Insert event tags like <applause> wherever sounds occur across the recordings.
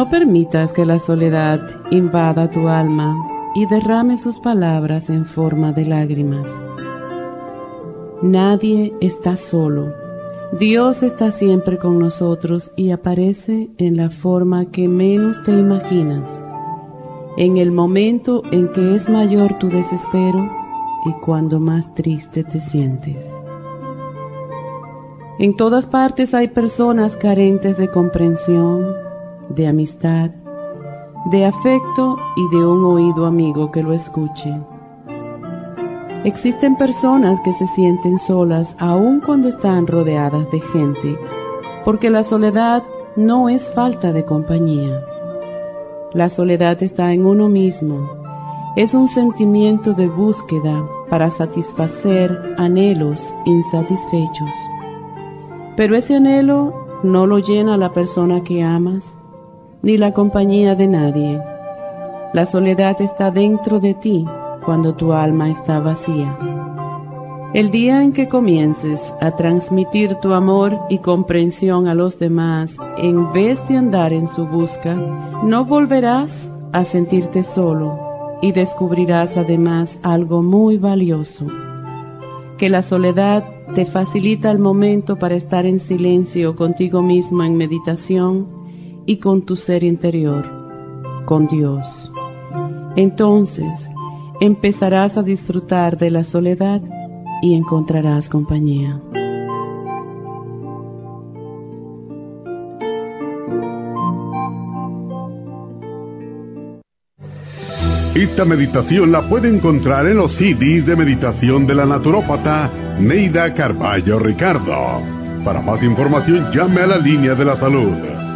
No permitas que la soledad invada tu alma y derrame sus palabras en forma de lágrimas. Nadie está solo. Dios está siempre con nosotros y aparece en la forma que menos te imaginas, en el momento en que es mayor tu desespero y cuando más triste te sientes. En todas partes hay personas carentes de comprensión, de amistad, de afecto y de un oído amigo que lo escuche. Existen personas que se sienten solas aun cuando están rodeadas de gente, porque la soledad no es falta de compañía. La soledad está en uno mismo, es un sentimiento de búsqueda para satisfacer anhelos insatisfechos. Pero ese anhelo no lo llena la persona que amas, ni la compañía de nadie. La soledad está dentro de ti cuando tu alma está vacía. El día en que comiences a transmitir tu amor y comprensión a los demás en vez de andar en su busca, no volverás a sentirte solo y descubrirás además algo muy valioso, que la soledad te facilita el momento para estar en silencio contigo mismo en meditación y con tu ser interior, con Dios. Entonces empezarás a disfrutar de la soledad y encontrarás compañía. Esta meditación la puede encontrar en los CDs de meditación de la naturópata Neida Carballo Ricardo. Para más información llame a la línea de la salud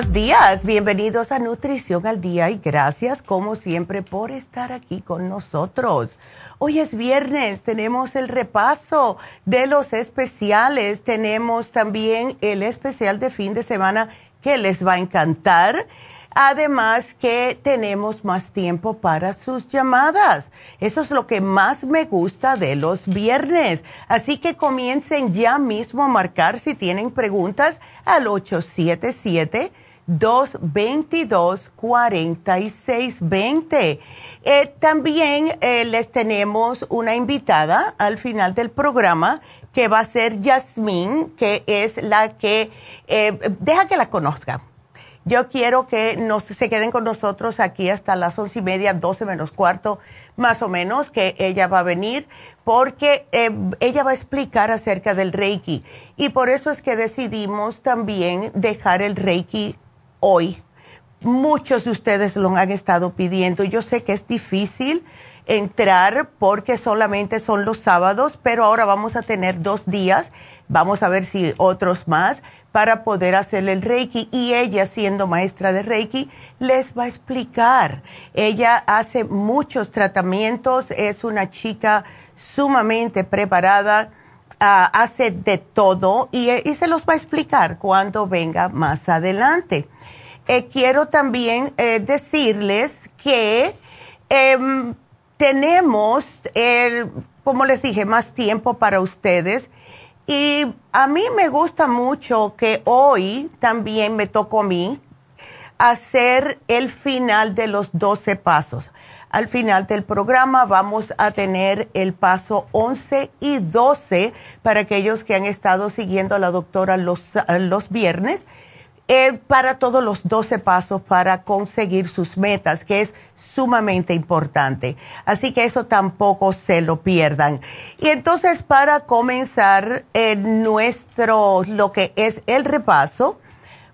Buenos días, bienvenidos a Nutrición al Día y gracias como siempre por estar aquí con nosotros. Hoy es viernes, tenemos el repaso de los especiales, tenemos también el especial de fin de semana que les va a encantar. Además que tenemos más tiempo para sus llamadas. Eso es lo que más me gusta de los viernes. Así que comiencen ya mismo a marcar si tienen preguntas al 877 222-4620. Eh, también eh, les tenemos una invitada al final del programa que va a ser Yasmín, que es la que, eh, deja que la conozca. Yo quiero que nos, se queden con nosotros aquí hasta las once y media, doce menos cuarto, más o menos, que ella va a venir, porque eh, ella va a explicar acerca del Reiki. Y por eso es que decidimos también dejar el Reiki hoy. Muchos de ustedes lo han estado pidiendo. Yo sé que es difícil entrar porque solamente son los sábados, pero ahora vamos a tener dos días, vamos a ver si otros más, para poder hacer el Reiki. Y ella, siendo maestra de Reiki, les va a explicar. Ella hace muchos tratamientos, es una chica sumamente preparada, hace de todo y, se los va a explicar cuando venga más adelante. Eh, quiero también eh, decirles que em, tenemos, el, como les dije, más tiempo para ustedes. Y a mí me gusta mucho que hoy también me tocó a mí hacer el final de los 12 pasos. Al final del programa vamos a tener el paso 11 y 12 para aquellos que han estado siguiendo a la doctora los, viernes eh, para todos los 12 pasos para conseguir sus metas, que es sumamente importante. Así que eso tampoco se lo pierdan. Y entonces para comenzar eh, nuestro, lo que es el repaso,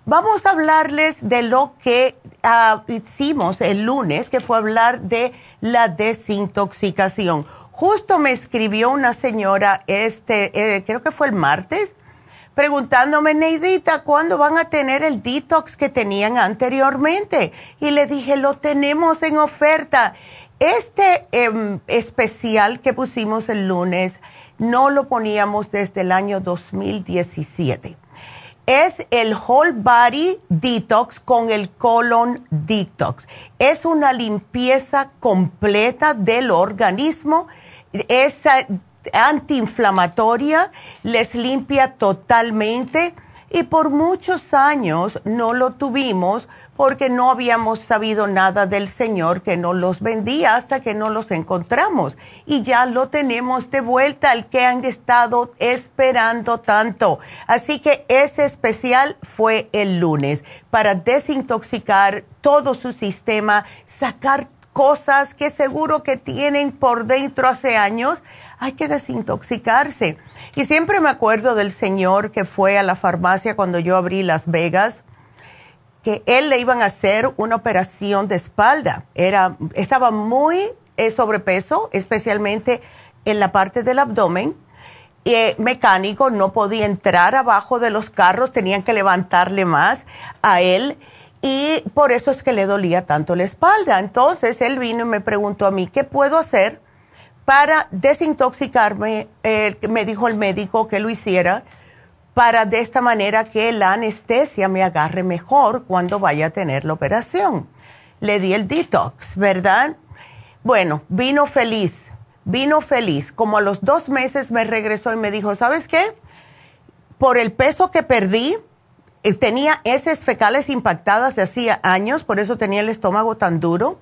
vamos a hablarles de lo que ah, hicimos el lunes, que fue hablar de la desintoxicación. Justo me escribió una señora, este, eh, creo que fue el martes, preguntándome, Neidita, ¿cuándo van a tener el detox que tenían anteriormente? Y le dije, lo tenemos en oferta. Este em, especial que pusimos el lunes no lo poníamos desde el año 2017. Es el Whole Body Detox con el Colon Detox. Es una limpieza completa del organismo. Es antiinflamatoria, les limpia totalmente y por muchos años no lo tuvimos porque no habíamos sabido nada del Señor que nos los vendía hasta que no los encontramos. Y ya lo tenemos de vuelta, al que han estado esperando tanto. Así que ese especial fue el lunes para desintoxicar todo su sistema, sacar cosas que seguro que tienen por dentro hace años hay que desintoxicarse. Y siempre me acuerdo del señor que fue a la farmacia cuando yo abrí Las Vegas, que él le iban a hacer una operación de espalda. Era, estaba muy eh, sobrepeso, especialmente en la parte del abdomen. Y, eh, mecánico, no podía entrar abajo de los carros, tenían que levantarle más a él y por eso es que le dolía tanto la espalda. Entonces él vino y me preguntó a mí, ¿qué puedo hacer para desintoxicarme, eh, me dijo el médico que lo hiciera, para de esta manera que la anestesia me agarre mejor cuando vaya a tener la operación. Le di el detox, ¿verdad? Bueno, vino feliz, vino feliz. Como a los dos meses me regresó y me dijo, ¿sabes qué? Por el peso que perdí, eh, tenía heces fecales impactadas de hacía años, por eso tenía el estómago tan duro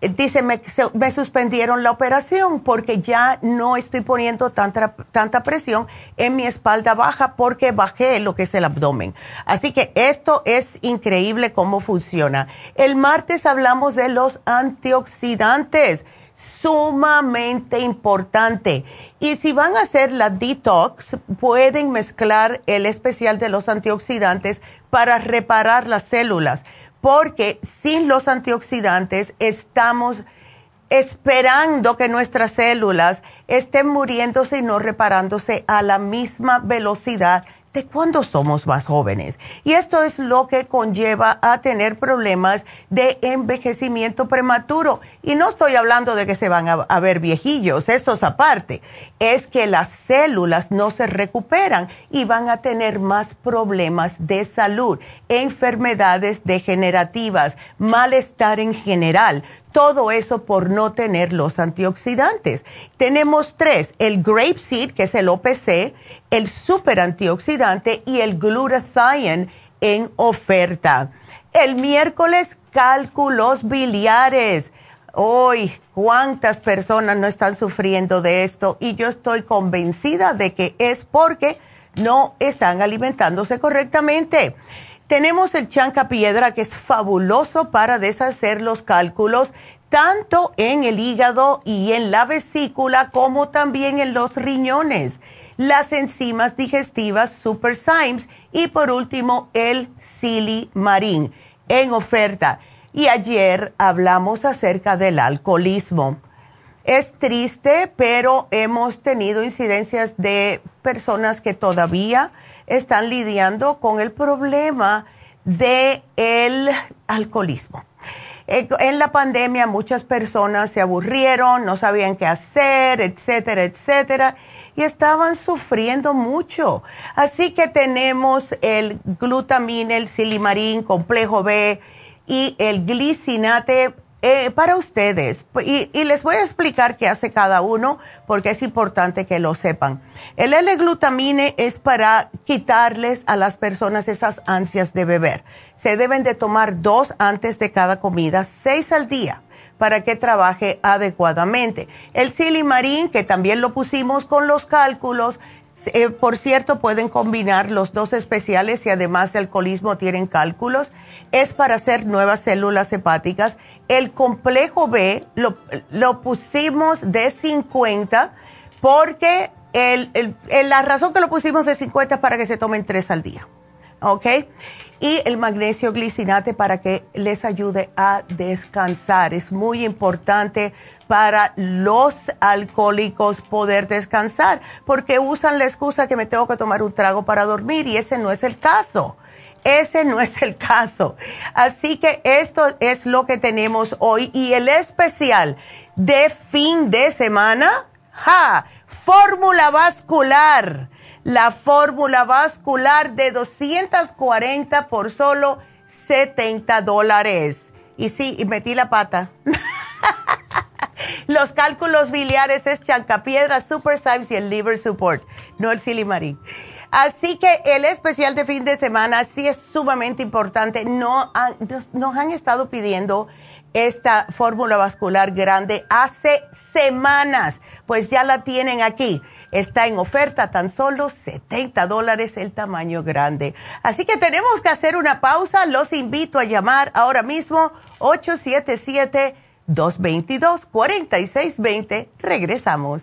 dice, me, me, suspendieron la operación porque ya no estoy poniendo tanta, tanta presión en mi espalda baja porque bajé lo que es el abdomen. Así que esto es increíble cómo funciona. El martes hablamos de los antioxidantes, sumamente importante. Y si van a hacer la detox, pueden mezclar el especial de los antioxidantes para reparar las células porque sin los antioxidantes estamos esperando que nuestras células estén muriéndose y no reparándose a la misma velocidad de cuando somos más jóvenes. Y esto es lo que conlleva a tener problemas de envejecimiento prematuro. Y no estoy hablando de que se van a, ver viejillos, eso es aparte. Es que las células no se recuperan y van a tener más problemas de salud, enfermedades degenerativas, malestar en general todo eso por no tener los antioxidantes. Tenemos tres, el grape seed, que es el OPC, el super antioxidante y el glutathione en oferta. El miércoles, cálculos biliares. Hoy, cuántas personas no están sufriendo de esto y yo estoy convencida de que es porque no están alimentándose correctamente. Tenemos el chanca piedra que es fabuloso para deshacer los cálculos tanto en el hígado y en la vesícula como también en los riñones, las enzimas digestivas Super Symes y por último el Silimarín en oferta. Y ayer hablamos acerca del alcoholismo. Es triste, pero hemos tenido incidencias de personas que todavía están lidiando con el problema del el alcoholismo. Eh, en la pandemia muchas personas se aburrieron, no sabían qué hacer, etcétera, etcétera, y estaban sufriendo mucho. Así que tenemos el glutamina, el silimarín, complejo B y el glicinate eh, para ustedes. Y, les voy a explicar qué hace cada uno porque es importante que lo sepan. El L-glutamine es para quitarles a las personas esas ansias de beber. Se deben de tomar dos antes de cada comida, seis al día para que trabaje adecuadamente. El silimarín, que también lo pusimos con los cálculos, eh, por cierto, pueden combinar los dos especiales y además de alcoholismo tienen cálculos. Es para hacer nuevas células hepáticas. El complejo B lo, pusimos de 50 porque la razón que lo pusimos de 50 es para que se tomen tres al día. ¿Ok? Y el magnesio glicinate para que les ayude a descansar. Es muy importante para los alcohólicos poder descansar porque usan la excusa que me tengo que tomar un trago para dormir y ese no es el caso. Ese no es el caso. Así que esto es lo que tenemos hoy y el especial de fin de semana, ¡ja! Fórmula vascular la fórmula vascular de 240 por solo 70 dólares. Y sí, y metí la pata. <laughs> Los cálculos biliares es chancapiedra, super Symes y el liver support, no el silimarín. Así que el especial de fin de semana sí es sumamente importante. No nos han estado pidiendo esta fórmula vascular grande hace semanas, pues ya la tienen aquí. Está en oferta tan solo 70 dólares el tamaño grande. Así que tenemos que hacer una pausa. Los invito a llamar ahora mismo 877-222-4620. Regresamos.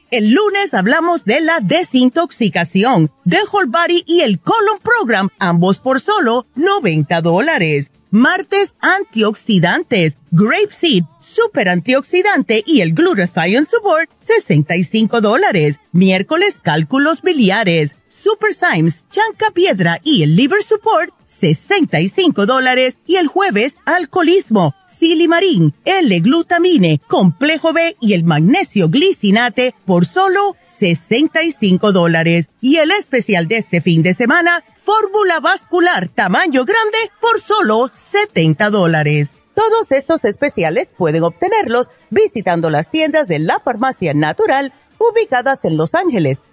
El lunes hablamos de la desintoxicación, de Whole Body y el Colon Program, ambos por solo 90 dólares. Martes, antioxidantes, Grape Seed, Super Antioxidante y el Glutathione Support, 65 dólares. Miércoles, cálculos biliares, Super Symes, Chanca Piedra y el Liver Support, 65 dólares. Y el jueves, alcoholismo, Silimarín, L-Glutamine, Complejo B y el Magnesio Glicinate por solo 65 dólares. Y el especial de este fin de semana, Fórmula Vascular Tamaño Grande por solo 70 dólares. Todos estos especiales pueden obtenerlos visitando las tiendas de la Farmacia Natural ubicadas en Los Ángeles,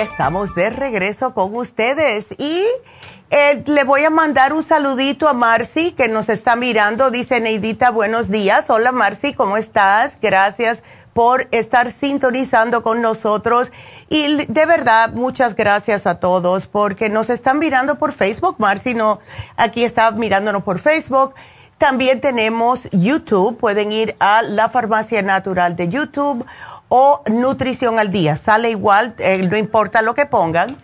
Estamos de regreso con ustedes y eh, le voy a mandar un saludito a Marcy que nos está mirando. Dice Neidita, buenos días. Hola Marcy, ¿cómo estás? Gracias por estar sintonizando con nosotros. Y de verdad, muchas gracias a todos porque nos están mirando por Facebook. Marcy no, aquí está mirándonos por Facebook. También tenemos YouTube. Pueden ir a la Farmacia Natural de YouTube o Nutrición al Día. Sale igual, eh, no importa lo que pongan.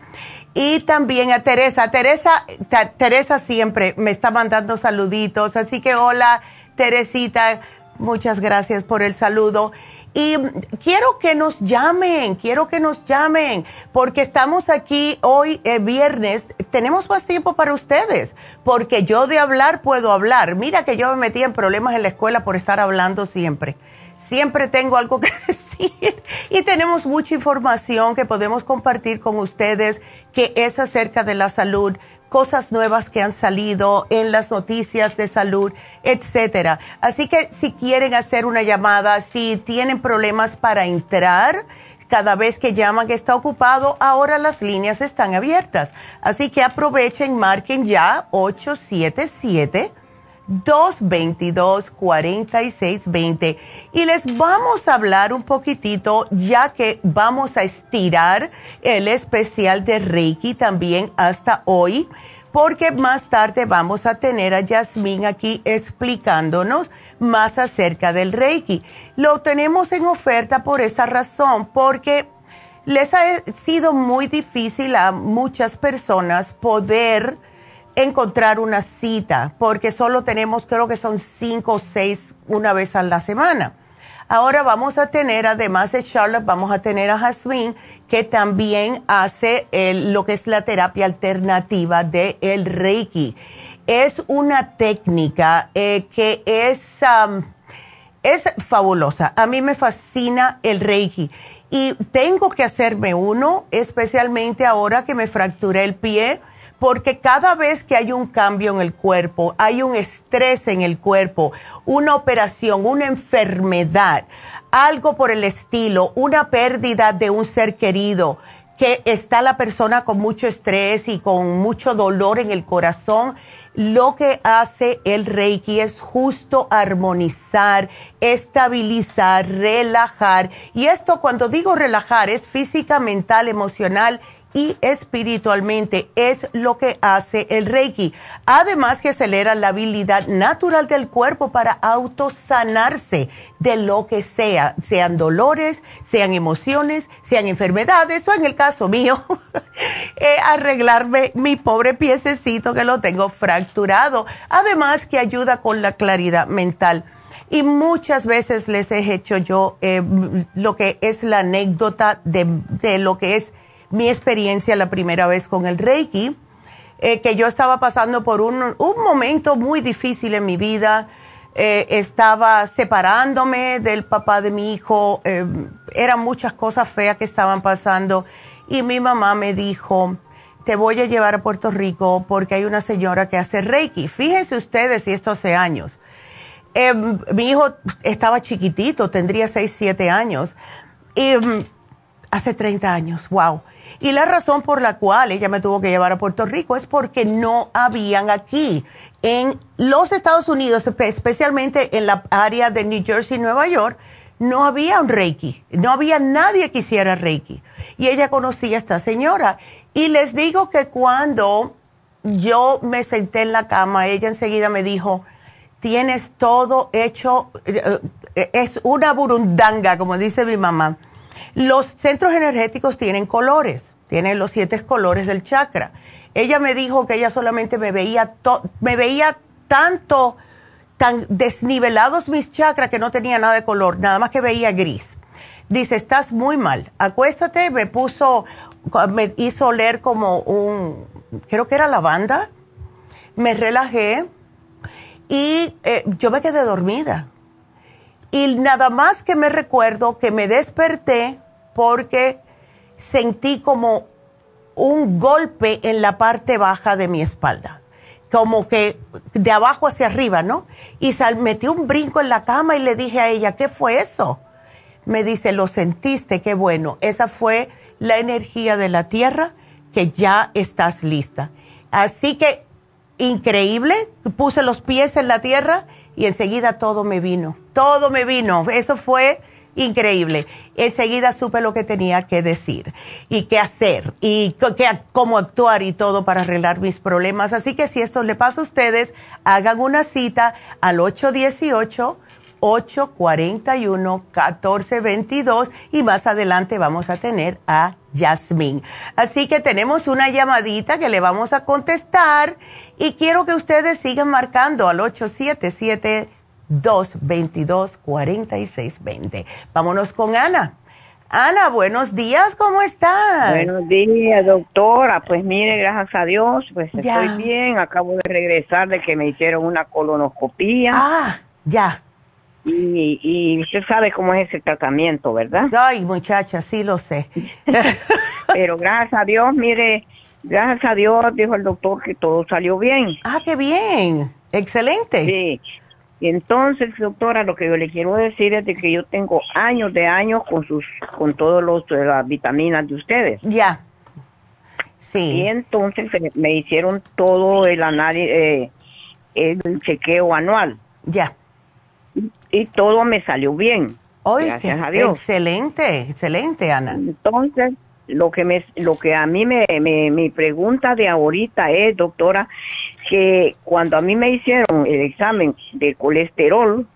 Y también a Teresa. Teresa, Teresa siempre me está mandando saluditos. Así que hola, Teresita. Muchas gracias por el saludo. Y quiero que nos llamen, quiero que nos llamen, porque estamos aquí hoy eh, viernes, tenemos más tiempo para ustedes, porque yo de hablar puedo hablar. Mira que yo me metí en problemas en la escuela por estar hablando siempre. Siempre tengo algo que <laughs> decir y tenemos mucha información que podemos compartir con ustedes que es acerca de la salud, cosas nuevas que han salido en las noticias de salud, etcétera. Así que si quieren hacer una llamada, si tienen problemas para entrar, cada vez que llaman que está ocupado, ahora las líneas están abiertas. Así que aprovechen, marquen ya 877 222-4620. Y les vamos a hablar un poquitito, ya que vamos a estirar el especial de Reiki también hasta hoy, porque más tarde vamos a tener a Yasmín aquí explicándonos más acerca del Reiki. Lo tenemos en oferta por esta razón, porque les ha sido muy difícil a muchas personas poder encontrar una cita, porque solo tenemos, creo que son cinco o seis una vez a la semana. Ahora vamos a tener, además de Charlotte, vamos a tener a Jasmine, que también hace lo que es la terapia alternativa del el Reiki. Es una técnica eh, que es, es fabulosa. A mí me fascina el Reiki. Y tengo que hacerme uno, especialmente ahora que me fracturé el pie porque cada vez que hay un cambio en el cuerpo, hay un estrés en el cuerpo, una operación, una enfermedad, algo por el estilo, una pérdida de un ser querido, que está la persona con mucho estrés y con mucho dolor en el corazón, lo que hace el Reiki es justo armonizar, estabilizar, relajar. Y esto cuando digo relajar es física, mental, emocional y espiritualmente. Es lo que hace el Reiki. Además que acelera la habilidad natural del cuerpo para autosanarse de lo que sea, sean dolores, sean emociones, sean enfermedades o en el caso mío, <laughs> eh, arreglarme mi pobre piececito que lo tengo fracturado. Además que ayuda con la claridad mental. Y muchas veces les he hecho yo eh, lo que es la anécdota de, lo que es mi experiencia la primera vez con el Reiki, eh, que yo estaba pasando por un, un, momento muy difícil en mi vida. Eh, estaba separándome del papá de mi hijo, eran muchas cosas feas que estaban pasando y mi mamá me dijo, te voy a llevar a Puerto Rico porque hay una señora que hace Reiki. Fíjense ustedes y esto hace años. Eh, mi hijo estaba chiquitito, tendría 6, 7 años. Y mm, hace 30 años, wow. Y la razón por la cual ella me tuvo que llevar a Puerto Rico es porque no habían aquí, en los Estados Unidos, especialmente en la área de New Jersey, Nueva York, no había un Reiki, no había nadie que hiciera Reiki. Y ella conocía a esta señora. Y les digo que cuando yo me senté en la cama, ella enseguida me dijo, tienes todo hecho, eh, eh, es una burundanga, como dice mi mamá. Los centros energéticos tienen colores, tienen los siete colores del chakra. Ella me dijo que ella solamente me veía, me veía tanto, tan desnivelados mis chakras que no tenía nada de color, nada más que veía gris. Dice, estás muy mal, acuéstate, me puso, me hizo oler como un, creo que era lavanda, me relajé, y eh, yo me quedé dormida. Y nada más que me recuerdo que me desperté porque sentí como un golpe en la parte baja de mi espalda, como que de abajo hacia arriba, ¿no? Y sal, metí un brinco en la cama y le dije a ella, ¿qué fue eso? Me dice, lo sentiste, qué bueno. Esa fue la energía de la tierra que ya estás lista. Así que increíble, puse los pies en la tierra y enseguida todo me vino, todo me vino, eso fue increíble. Enseguida supe lo que tenía que decir y qué hacer y cómo actuar y todo para arreglar mis problemas. Así que si esto le pasa a ustedes, hagan una cita al 818. 841-1422 y más adelante vamos a tener a Yasmín. Así que tenemos una llamadita que le vamos a contestar y quiero que ustedes sigan marcando al 877-222-4620. Vámonos con Ana. Ana, buenos días, ¿cómo estás? Buenos días, doctora. Pues mire, gracias a Dios, pues estoy bien. Acabo de regresar de que me hicieron una colonoscopía. Ah, ya. Y, y usted sabe cómo es ese tratamiento, ¿verdad? Ay, muchacha, sí lo sé. <laughs> Pero gracias a Dios, mire, gracias a Dios, dijo el doctor que todo salió bien. Ah, qué bien. Excelente. Sí. Y entonces, doctora, lo que yo le quiero decir es de que yo tengo años de años con sus, con todos los eh, las vitaminas de ustedes. Ya. Sí. Y entonces eh, me hicieron todo el análisis, eh, el chequeo anual. Ya y todo me salió bien. gracias a Dios. Excelente, excelente, Ana. Entonces, lo que me, lo que a mí me, me, mi pregunta de ahorita es, doctora, que cuando a mí me hicieron el examen de colesterol,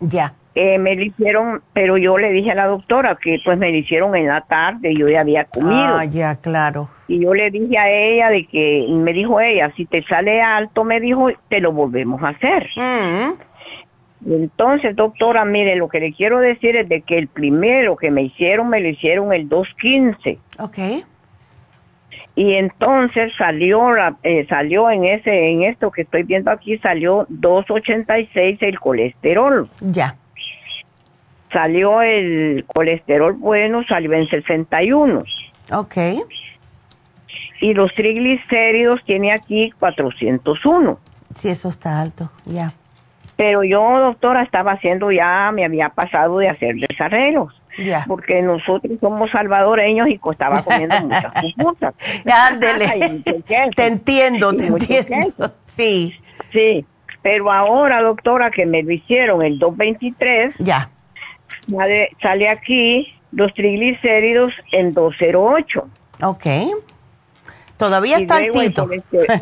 ya. Eh, me lo hicieron, pero yo le dije a la doctora que pues me lo hicieron en la tarde, yo ya había comido. Ah, ya, claro. Y yo le dije a ella de que, me dijo ella, si te sale alto, me dijo, te lo volvemos a hacer. Mm. Entonces, doctora, mire, lo que le quiero decir es de que el primero que me hicieron, me lo hicieron el 215. Ok. Y entonces salió, eh, salió en ese, en esto que estoy viendo aquí, salió 286 el colesterol. Ya. Salió el colesterol bueno, salió en 61. Ok. Y los triglicéridos tiene aquí 401. Sí, eso está alto, ya. Pero yo, doctora, estaba haciendo ya, me había pasado de hacer desarreglos. Porque nosotros somos salvadoreños y costaba comiendo <laughs> muchas pupusas. Ándele. te entiendo, te entiendo. Sí. Sí. Pero ahora, doctora, que me lo hicieron el 223. Ya. Sale, sale aquí los triglicéridos en 208. Ok. Todavía Y está el altito.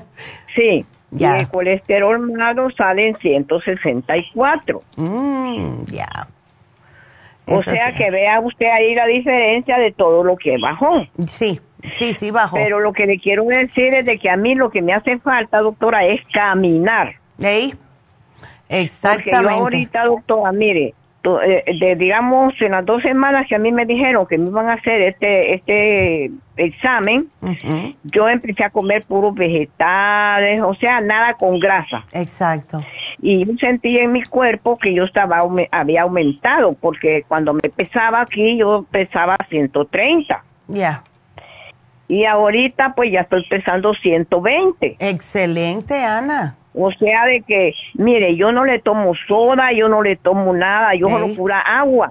<laughs> sí, Ya. y el colesterol malo sale en 164. Mm, ya. O Eso sea sí. que vea usted ahí la diferencia de todo lo que bajó. Sí, sí, sí, bajó. Pero lo que le quiero decir es de que a mí lo que me hace falta, doctora, es caminar. ¿Ey? Porque yo Exactamente. ahorita, doctora, mire, eh, de, digamos, en las dos semanas que a mí me dijeron que me iban a hacer este, este examen, yo empecé a comer puros vegetales, o sea, nada con grasa. Exacto. Y yo sentí en mi cuerpo que yo estaba había aumentado, porque cuando me pesaba aquí, yo pesaba 130. Ya. Y ahorita, pues ya estoy pesando 120. Excelente, Ana. O sea, de que, mire, yo no le tomo soda, yo no le tomo nada, yo solo pura agua.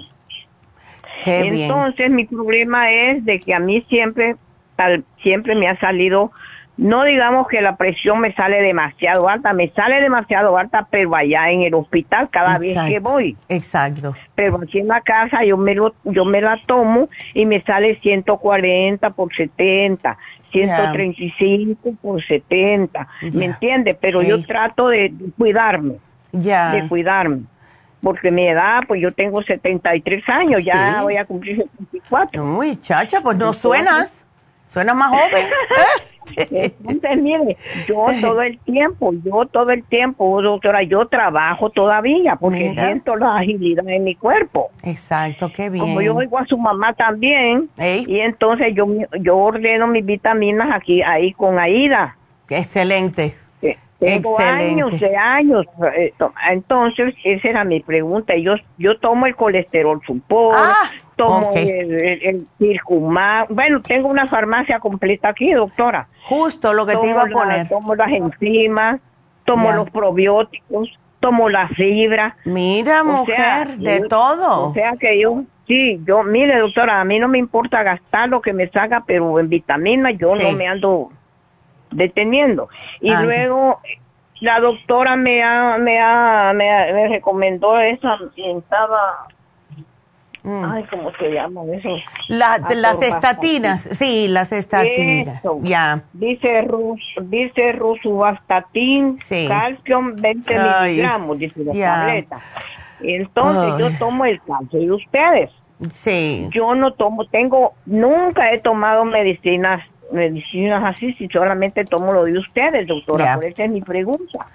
Qué bien. Entonces, mi problema es de que a mí siempre, tal, siempre me ha salido, no digamos que la presión me sale demasiado alta, me sale demasiado alta, pero allá en el hospital cada vez que voy. Exacto. Pero aquí en la casa yo me, lo, yo me la tomo y me sale 140 por 70, 135 por 70, Ya. ¿me entiende? Pero yo trato de, cuidarme, Ya. de cuidarme. Porque mi edad, pues yo tengo 73 años, ya voy a cumplir 74. Uy, chacha, pues no suenas. Suenas más joven. <laughs> Entonces, mire, yo todo el tiempo, yo todo el tiempo, doctora, yo trabajo todavía porque Mira. siento la agilidad en mi cuerpo. Exacto, qué bien. Como yo oigo a su mamá también, Ey. y entonces yo yo ordeno mis vitaminas aquí ahí con Aida. Excelente. Eh, Tengo Excelente. años de años. eh, to- Entonces, esa era mi pregunta. Yo, yo tomo el colesterol supor, Ah, tomo el, el, el. Bueno, tengo una farmacia completa aquí, doctora. Justo lo que te iba a la- poner. tomo las enzimas, tomo Ya. los probióticos, tomo la fibra. Mira, O mujer, sea, de yo- todo. O sea que yo, sí, yo, mire doctora, a mí no me importa gastar lo que me salga, pero en vitaminas yo Sí. no me ando deteniendo. Y luego la doctora me ha, me ha, me, ha- me recomendó esa, estaba, Mm. ay, ¿cómo se llama eso? La- las estatinas, sí, las estatinas. Eso. Ya. Dice Rus, dice Rusuvastatin, Sí. calcium 20 Ay, miligramos, dice la ya. tableta. Entonces Ay. yo tomo el calcio y ustedes. Sí. Yo no tomo, tengo, nunca he tomado medicinas, medicinas así, si solamente tomo lo de ustedes, doctora. Ya. Por eso es mi pregunta.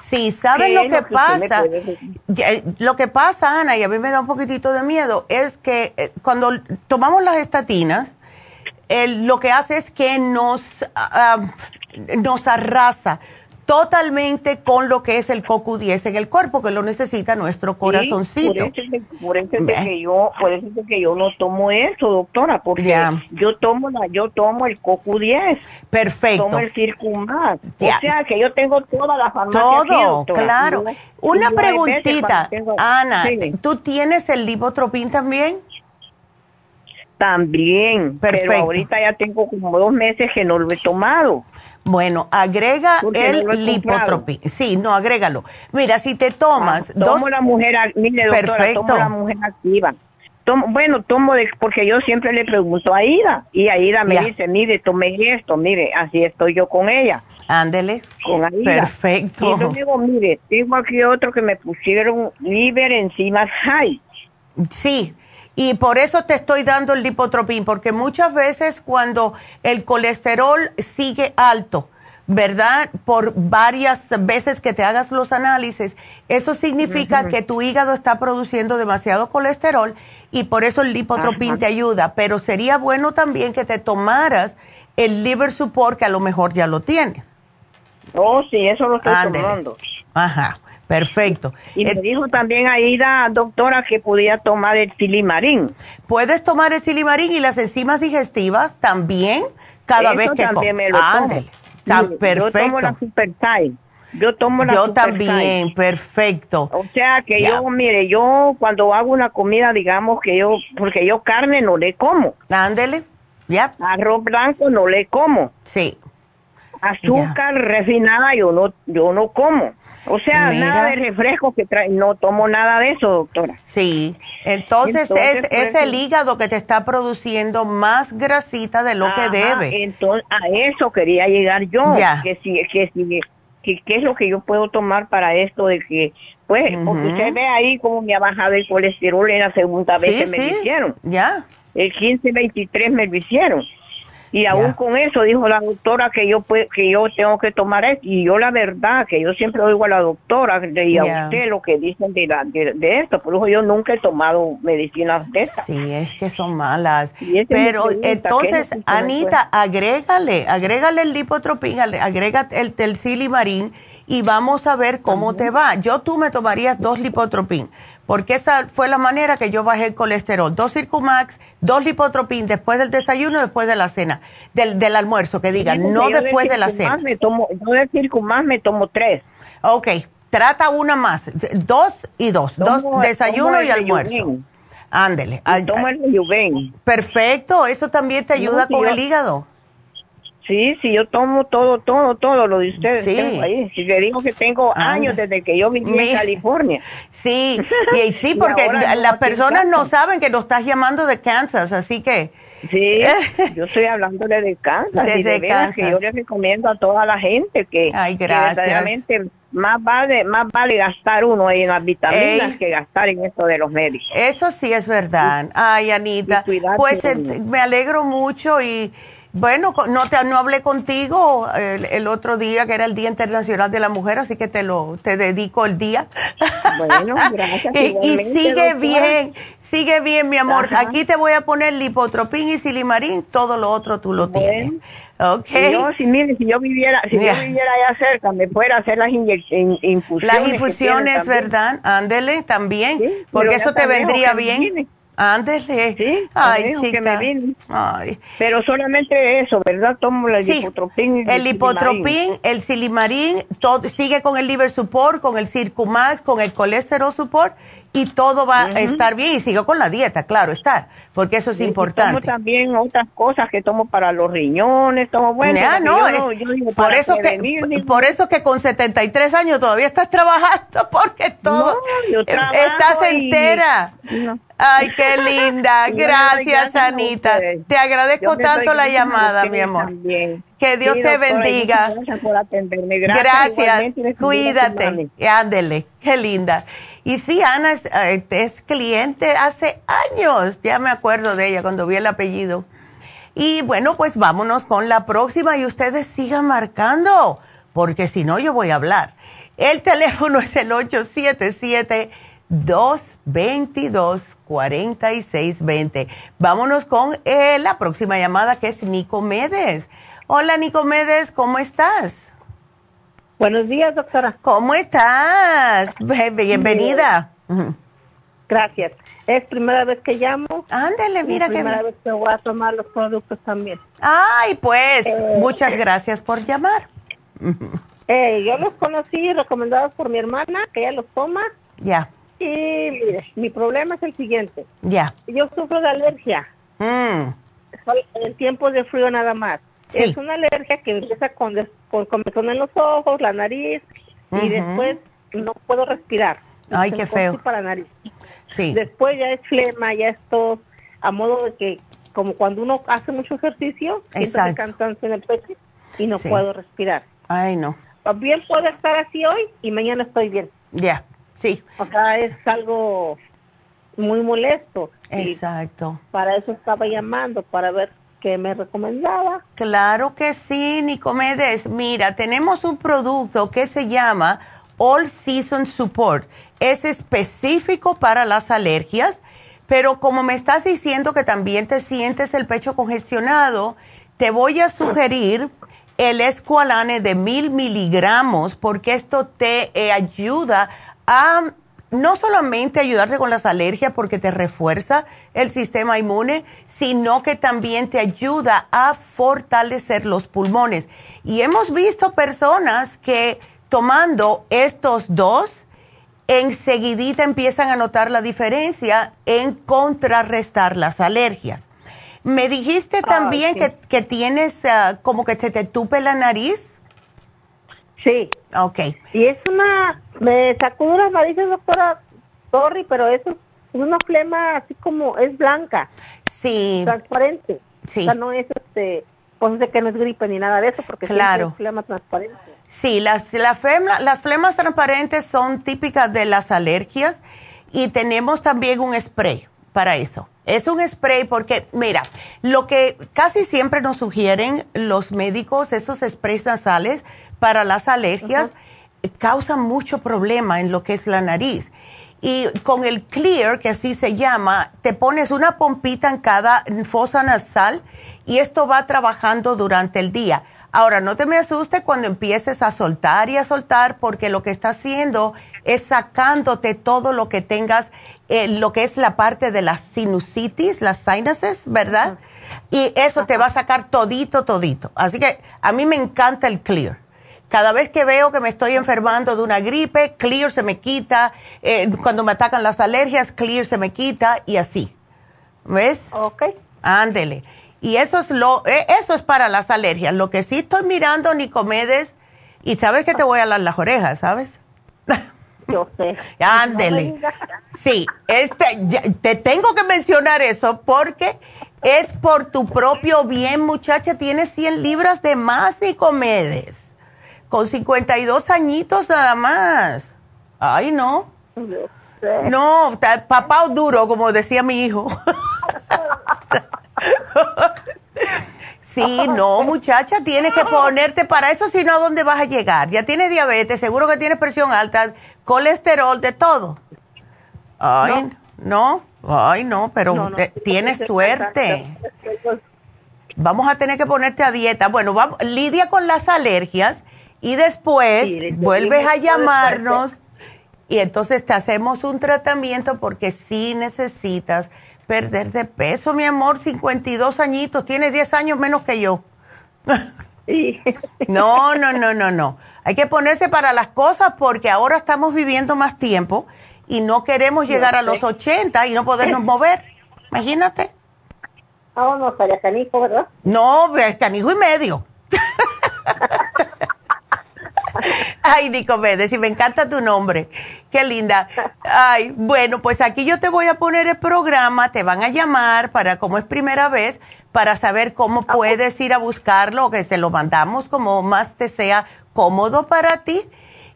Sí, ¿sabes ¿Qué lo que lo pasa? puede eh, Lo que pasa, Ana, y a mí me da un poquitito de miedo, es que eh, cuando tomamos las estatinas, lo que hace es que nos, ah, nos arrasa totalmente con lo que es el CoQ10 en el cuerpo, que lo necesita nuestro corazoncito. Sí, por eso, es de- por eso es de Ve. que yo, por eso es de que yo no tomo eso, doctora, porque yo tomo la, yo tomo el CoQ10. Perfecto. tomo el Circumax. Ya. O sea, que yo tengo toda la farmacia Todo, doctora. claro. Yo- Una preguntita, tengo- Ana, Sí, ¿tú tienes el lipotropín también? también. Perfecto. Pero ahorita ya tengo como dos meses que no lo he tomado. Bueno, agrega Porque el no lipotropín. Sí, no, agrégalo. Mira, si te tomas Ah, dos... tomo la mujer, mire, doctora, Perfecto. tomo la mujer activa. Tomo, bueno, tomo de, porque yo siempre le pregunto a Aida y Aida me Ya. dice, mire, tomé esto, mire, así estoy yo con ella. Ándele. con Aida. Perfecto. Y luego, mire, tengo aquí otro que me pusieron liver enzimas high. Sí, y por eso te estoy dando el lipotropín, porque muchas veces cuando el colesterol sigue alto, ¿verdad? Por varias veces que te hagas los análisis, eso significa que tu hígado está produciendo demasiado colesterol y por eso el lipotropín te ayuda, pero sería bueno también que te tomaras el liver support que a lo mejor ya lo tienes. Oh, sí, eso lo estoy tomando. Ajá, perfecto. Y Eh, me dijo también Aida, doctora, que podía tomar el silimarín. Puedes tomar el silimarín y las enzimas digestivas también cada Eso vez que también me lo tomo. Mire, Yo tomo la. Super Thai. Yo tomo la Yo Super también, perfecto. O sea que yo, mire, yo cuando hago una comida, digamos que yo, porque yo carne no le como, Ándele, ya, arroz blanco no le como. sí. Azúcar refinada yo no yo no como. O sea, Mira. nada de refresco que trae, no tomo nada de eso, doctora. Sí, entonces, Entonces, es, es el hígado que te está produciendo más grasita de lo que debe. Entonces, a eso quería llegar yo. Ya. Que si, que si, que, qué es lo que yo puedo tomar para esto de que, pues, porque usted ve ahí cómo me ha bajado el colesterol en la segunda vez Sí, que me lo hicieron. ya. El 15-23 me lo hicieron. Y aún con eso dijo la doctora que yo pue- que yo tengo que tomar esto. Y yo la verdad que yo siempre oigo a la doctora y a usted lo que dicen de, la, de, de esto. Por eso yo nunca he tomado medicinas de estas. Sí, es que son malas. Pero pregunta, ¿qué es entonces, Anita, agrégale, agrégale el lipotropín, agrega el, el silimarín y vamos a ver cómo te va. Yo tú me tomarías dos lipotropín, porque esa fue la manera que yo bajé el colesterol. Dos Circumax, dos lipotropín después del desayuno, después de la cena, del, del almuerzo, que digan, Sí, no después de la cena. Me tomo, yo de Circumax me tomo tres. Ok, trata una más, dos y dos, dos desayuno y almuerzo. Rejuven. Ándele. Y tomo el Rejuven. Perfecto, eso también te ayuda con yo- el hígado. Sí, sí, yo tomo todo, todo, todo lo de ustedes. Sí. tengo ahí. Si le digo que tengo Anda. años desde que yo viví en California. Sí, y, sí, <laughs> Y porque las personas no saben que nos estás llamando de Kansas, así que Sí, <laughs> yo estoy hablándole de Kansas. y Desde de veras que Kansas. yo les recomiendo a toda la gente que, Ay, que gracias. verdaderamente más vale, más vale gastar uno en las vitaminas Ey. que gastar en esto de los médicos. eso sí es verdad. Ay, Anita, y pues me alegro mucho y bueno, no te no hablé contigo el, el otro día que era el Día Internacional de la Mujer, así que te lo te dedico el día. Bueno, gracias, <laughs> y, y sigue doctora. bien, sigue bien, mi amor. Ajá. Aquí te voy a poner lipotropín y silimarín, todo lo otro tú lo tienes. ¿Ok? Si yo, si, mire, si yo viviera, si yo viviera allá cerca, me fuera a hacer las in- infusiones. Las infusiones. ¿verdad? Ándele también, Sí, porque eso te vendría bien. Ándele. Sí, Ay, lejos que chica. me vine. Ay. Pero solamente eso, ¿verdad? Tomo el Sí, lipotropín. y el silimarín. lipotropín, el silimarín, todo, sigue con el liver support, con el circumax, con el colesterol support y todo va a estar bien y sigue con la dieta, claro está, porque eso es Sí, y Tomo importante. también otras cosas que tomo para los riñones, tomo bueno. Ya, porque no, yo es- yo digo, por eso que digo, por eso que con 73 años todavía estás <laughs> trabajando porque todo No, yo eh, estás y- entera. No. Ay, qué linda. <laughs> Gracias, Anita. Te agradezco tanto la llamada, mi amor. también. Que Dios Sí, te doctora, bendiga. Gracias por atenderme. Gracias. Cuídate. Ándele, qué linda. Y sí, Ana es, eh, es cliente hace años, ya me acuerdo de ella cuando vi el apellido. Y bueno, pues vámonos con la próxima y ustedes sigan marcando, porque si no yo voy a hablar. El teléfono es el 877-222-4620. Vámonos con eh, la próxima llamada que es Nicomedes. Hola Nicomedes, ¿cómo estás? Buenos días, doctora. ¿Cómo estás? Bienvenida. Gracias. Es primera vez que llamo. Ándele, mira que primera vez que voy a tomar los productos también. Ay, pues, Eh. muchas gracias por llamar. Eh, yo los conocí recomendados por mi hermana, que ella los toma. Ya, Y mire, mi problema es el siguiente. ya. Yo sufro de alergia. Mm, En tiempos de frío nada más. Sí. Es una alergia que empieza con, con comezón en los ojos, la nariz, y después no puedo respirar. Ay, qué feo. la nariz. sí, Después ya es flema, ya es tos, a modo de que, como cuando uno hace mucho ejercicio, siento cansancio en el pecho y no Sí. puedo respirar. ay no, Bien puedo estar así hoy y mañana estoy bien. ya, sí, O sea, es algo muy molesto. Y exacto. para eso estaba llamando, para ver qué me recomendaba. Claro que sí, Nicomedes. Mira, tenemos un producto que se llama All Season Support. Es específico para las alergias, pero como me estás diciendo que también te sientes el pecho congestionado, te voy a sugerir el Esqualane de mil miligramos porque esto te eh, ayuda a no solamente ayudarte con las alergias porque te refuerza el sistema inmune, sino que también te ayuda a fortalecer los pulmones. Y hemos visto personas que tomando estos dos, enseguidita empiezan a notar la diferencia en contrarrestar las alergias. Me dijiste también que, que, tienes ah, como que te, te tupe la nariz. Sí. Ok. Y es una, me sacudo las narices, doctora, sorry, pero eso es una flema así como, es blanca. Sí. Transparente. Sí. O sea, no es este, pues de que no es gripe ni nada de eso, porque claro. es flema transparente. Sí, las, la flema, las flemas transparentes son típicas de las alergias y tenemos también un spray para eso. Es un spray porque, mira, lo que casi siempre nos sugieren los médicos, esos sprays nasales para las alergias, causan mucho problema en lo que es la nariz. Y con el Clear, que así se llama, te pones una pompita en cada fosa nasal y esto va trabajando durante el día. Ahora, no te me asustes cuando empieces a soltar y a soltar, porque lo que está haciendo es sacándote todo lo que tengas, eh, lo que es la parte de la sinusitis, las sinuses, ¿verdad? Y eso te va a sacar todito, todito. Así que a mí me encanta el clear. Cada vez que veo que me estoy enfermando de una gripe, clear se me quita. Eh, cuando me atacan las alergias, clear se me quita y así. ¿Ves? Ok. Ándele. Y eso es lo, eh, eso es para las alergias. Lo que sí estoy mirando, Nicomedes, y sabes que te voy a dar las orejas, ¿sabes? <laughs> Yo sé. <laughs> Ándele. Sí, este, te tengo que mencionar eso porque es por tu propio bien, muchacha. Tienes 100 libras de más, Nicomedes. Con 52 añitos nada más. Ay, no. No, papá duro, como decía mi hijo. <laughs> Sí, no, muchacha, tienes que ponerte para eso, si no, ¿a dónde vas a llegar? Ya tienes diabetes, seguro que tienes presión alta, colesterol, de todo. Ay, no, ay, no, pero tienes suerte. Vamos a tener que ponerte a dieta. Bueno, vamos, lidia con las alergias y después vuelves a llamarnos y entonces te hacemos un tratamiento porque sí necesitas perder de peso, mi amor, 52 añitos, tienes 10 años menos que yo. Sí. <laughs> No, no, no, no, no. Hay que ponerse para las cosas porque ahora estamos viviendo más tiempo y no queremos llegar a los 80 y no podernos <laughs> mover. Imagínate. Ah, no, estaría canijo, ¿verdad? No, canijo y medio. <laughs> Ay, Nicomedes, y me encanta tu nombre. Qué linda. Ay, bueno, pues aquí yo te voy a poner el programa, te van a llamar para, como es primera vez, para saber cómo puedes ir a buscarlo, que te lo mandamos como más te sea cómodo para ti.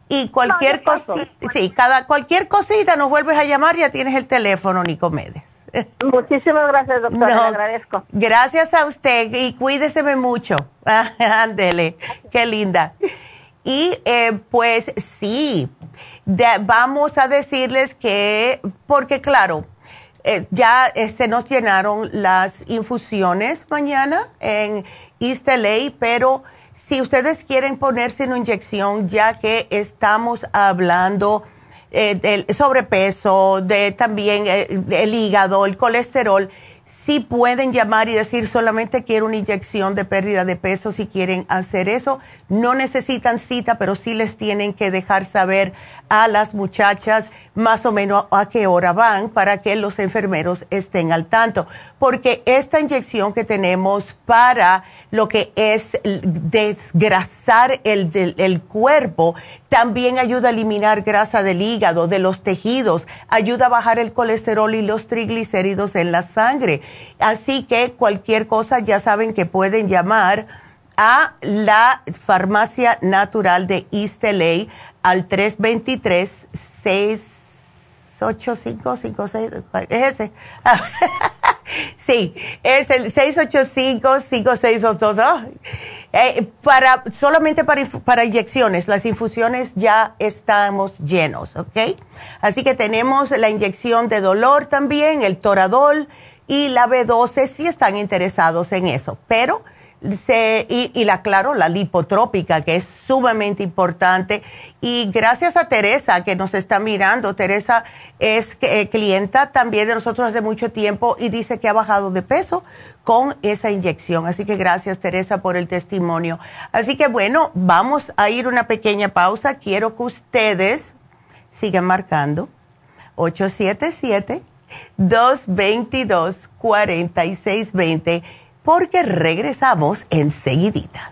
Y cualquier cosita, sí, cada, cualquier cosita nos vuelves a llamar, ya tienes el teléfono, Nicomedes. Muchísimas gracias, doctora, le agradezco. Gracias a usted y cuídeseme mucho. <laughs> Ándele, qué linda. Y eh, pues sí, vamos a decirles que, porque claro, eh, ya se este, nos llenaron las infusiones mañana en East LA, pero si ustedes quieren ponerse una inyección, ya que estamos hablando eh, del sobrepeso, de también el hígado, el colesterol, sí pueden llamar y decir solamente quiero una inyección de pérdida de peso si quieren hacer eso. No necesitan cita, pero sí les tienen que dejar saber a las muchachas más o menos a qué hora van para que los enfermeros estén al tanto. Porque esta inyección que tenemos para lo que es desgrasar el, el cuerpo también ayuda a eliminar grasa del hígado, de los tejidos, ayuda a bajar el colesterol y los triglicéridos en la sangre. Así que cualquier cosa ya saben que pueden llamar a la Farmacia Natural de East LA al 323 685 es ese. <laughs> sí, es el 685-5622. Eh, para, solamente para, para inyecciones, las infusiones ya estamos llenos, ¿ok? Así que tenemos la inyección de dolor también, el toradol y la B12 si están interesados en eso, pero se, y, la, claro, la lipotrópica, que es sumamente importante. Y gracias a Teresa, que nos está mirando. Teresa es eh, clienta también de nosotros hace mucho tiempo y dice que ha bajado de peso con esa inyección. Así que gracias, Teresa, por el testimonio. Así que bueno, vamos a ir una pequeña pausa. Quiero que ustedes sigan marcando. 877 1-800-222-4620 porque regresamos enseguidita.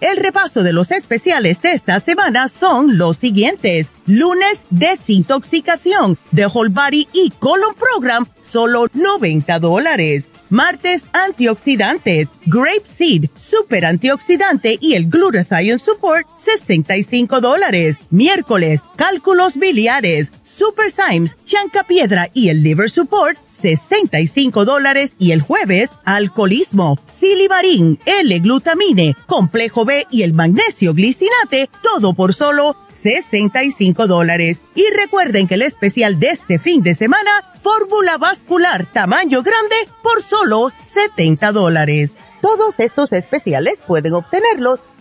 El repaso de los especiales de esta semana son los siguientes. Lunes, desintoxicación de Whole Body y Colon Program, solo 90 dólares. Martes, antioxidantes, Grape Seed, Super Antioxidante y el Glutathione Support, 65 dólares. Miércoles, cálculos biliares, Super Symes, Chanca Piedra y el Liver Support, 65 dólares y el jueves, alcoholismo, silimarín, L-glutamine, complejo B y el magnesio glicinate, todo por solo 65 dólares. Y recuerden que el especial de este fin de semana, fórmula vascular tamaño grande por solo 70 dólares. Todos estos especiales pueden obtenerlos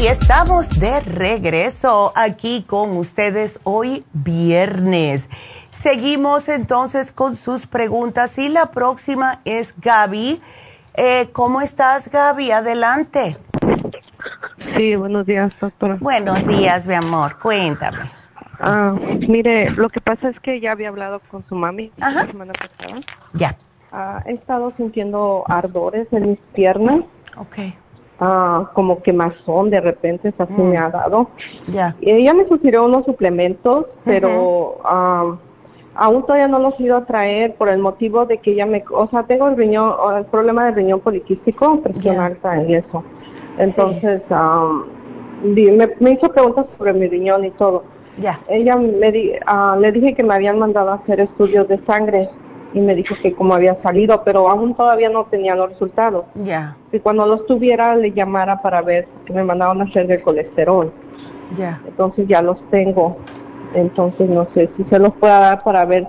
Y estamos de regreso aquí con ustedes hoy viernes. Seguimos entonces con sus preguntas y la próxima es Gaby. Eh, ¿Cómo estás Gaby? Adelante. Sí, buenos días, doctora. Buenos días, mi amor. Cuéntame. Ah, mire, lo que pasa es que ya había hablado con su mami la semana pasada. Ya. Ah, he estado sintiendo ardores en mis piernas. Ok ah, como quemazón de repente, así me ha dado. Ya. Y ella me sugirió unos suplementos, pero ah, aún todavía no los he ido a traer por el motivo de que ella me, o sea, tengo el riñón, el problema del riñón poliquístico, presión alta y eso. Entonces, ah, me, me, hizo preguntas sobre mi riñón y todo. Ella me di, ah, le dije que me habían mandado a hacer estudios de sangre y me dijo que como había salido, pero aún todavía no tenía los resultados. Ya. Y cuando los tuviera le llamara para ver que me mandaban a hacer el colesterol. Ya. Entonces ya los tengo. Entonces no sé si se los pueda dar para ver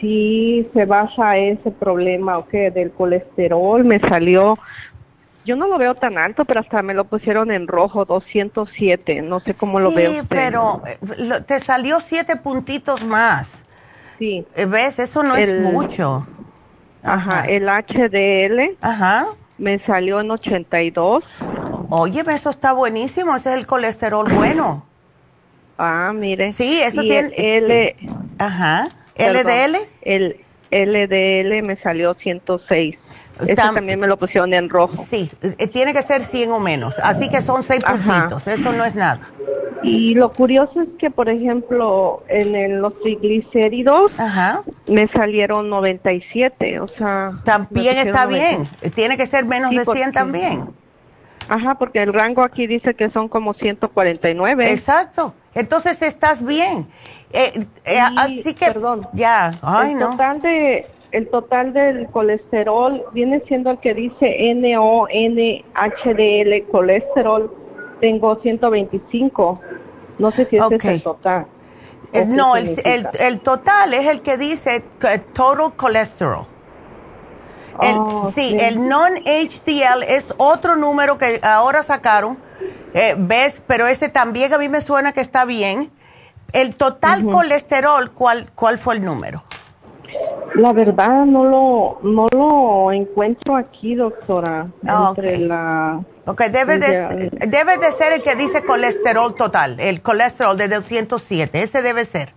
si se baja ese problema o qué del colesterol. Me salió, yo no lo veo tan alto, pero hasta me lo pusieron en rojo, 207. No sé cómo lo veo. Sí, pero eh, te salió siete puntitos más. Sí. Eh, ¿Ves? Eso no es mucho. Ajá. el HDL. Ajá. Me salió en 82. Oye, eso está buenísimo, ese es el colesterol bueno. Ah, mire. Sí, eso tiene. El L. Ajá. ¿LDL? El LDL me salió 106. Ese también me lo pusieron en rojo. Sí, eh, tiene que ser 100 o menos. Así que son 6 puntitos, eso no es nada. Y lo curioso es que, por ejemplo, en los triglicéridos me salieron 97, o sea... También está bien, tiene que ser menos de 100 también. Ajá, porque el rango aquí dice que son como 149. Exacto. Entonces estás bien. Eh, eh, Y, así que, perdón, ya, ay el no. total de el total del colesterol viene siendo el que dice NONHDL colesterol tengo 125. No sé si ese es el total. Eh, ¿O qué no, el, significa? el, el total es el que dice total cholesterol. El- Oh, sí, sí. el non-HDL es otro número que ahora sacaron, eh, ¿ves? Pero ese también a mí me suena que está bien. El total colesterol, ¿cuál, ¿cuál fue el número? La verdad no lo no lo encuentro aquí, doctora. Ah, entre ok. la Porque debe de, Ya. debe de ser el que dice colesterol total, el colesterol de 207, ese debe ser.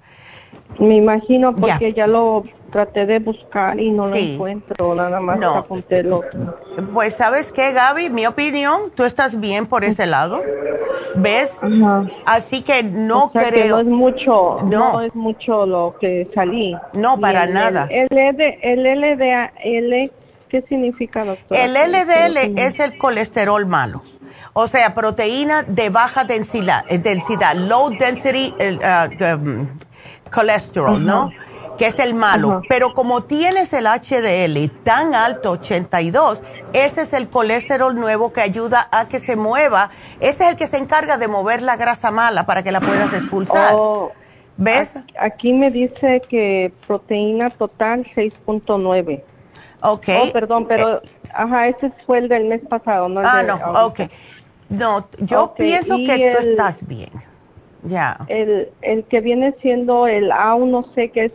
me imagino porque ya, lo traté de buscar y no lo Sí. encuentro, nada más No. apunté el otro. Pues sabes qué, Gaby, mi opinión, tú estás bien por ese lado, ¿ves? Ajá. Así que no O sea que creo. no es mucho, No. no. es mucho lo que salí. No, Y para el- nada. El, LD, el LDL, ¿qué significa, doctora? El LDL es el colesterol malo. O sea, proteína de baja densidad, eh, densidad low density ah, um, cholesterol, ¿no? Que es el malo. Pero como tienes el HDL tan alto, 82, ese es el colesterol nuevo que ayuda a que se mueva. Ese es el que se encarga de mover la grasa mala para que la puedas expulsar. Oh, ¿Ves? Aquí me dice que proteína total 6.9. Ok. Oh, perdón, pero, ajá, ese fue el del mes pasado, ¿no? el ah, de no, ahorita. ok. No, yo pienso que tú el- estás bien. Ya. El, el que viene siendo el A1C, que es.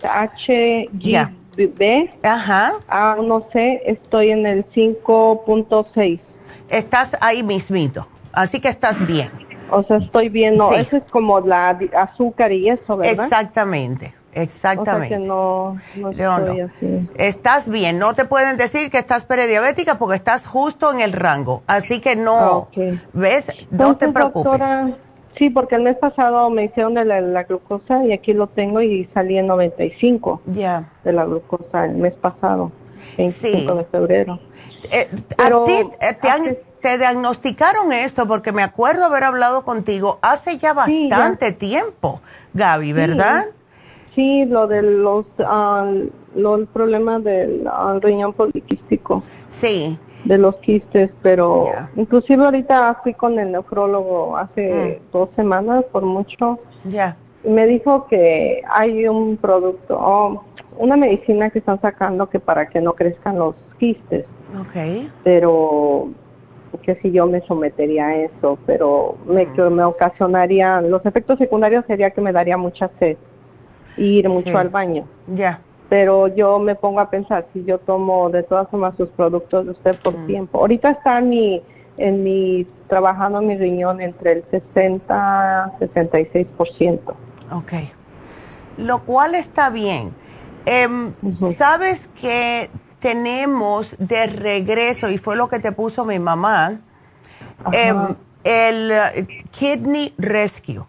HGB, Ajá. A1C, estoy en el 5.6. Estás ahí mismito. Así que estás bien. O sea, estoy viendo, Sí. eso es como la azúcar y eso, ¿verdad? Exactamente. Exactamente. O sea que no, no No, estoy no. así. Estás bien. No te pueden decir que estás prediabética porque estás justo en el rango. Así que no. Ah, ok. ¿Ves? No te Entonces, preocupes. doctora, sí, porque el mes pasado me hicieron de la, la glucosa y aquí lo tengo y salí en 95 Ya. de la glucosa el mes pasado, 25 Sí. de febrero. Eh, Pero a ti te, han- hace- te diagnosticaron esto porque me acuerdo haber hablado contigo hace ya Sí, ya. bastante tiempo, Gaby, ¿verdad? Sí, lo de los, ah, lo, el problema del ah, riñón poliquístico, Sí. De los quistes, pero inclusive ahorita fui con el nefrólogo hace Mm. dos semanas por mucho Ya. y me dijo que hay un producto, oh, una medicina que están sacando que para que no crezcan los quistes, Ok. pero que si yo me sometería a eso, pero me, que me ocasionaría, los efectos secundarios sería que me daría mucha sed y ir mucho Sí. al baño. Ya. Pero yo me pongo a pensar, si yo tomo de todas formas sus productos de usted por tiempo, ahorita está mi, en mi, trabajando mi riñón entre el 60 66%. Ok. Lo cual está bien. Ujú. Sabes que tenemos de regreso, y fue lo que te puso mi mamá, em, el eh, Kidney Rescue.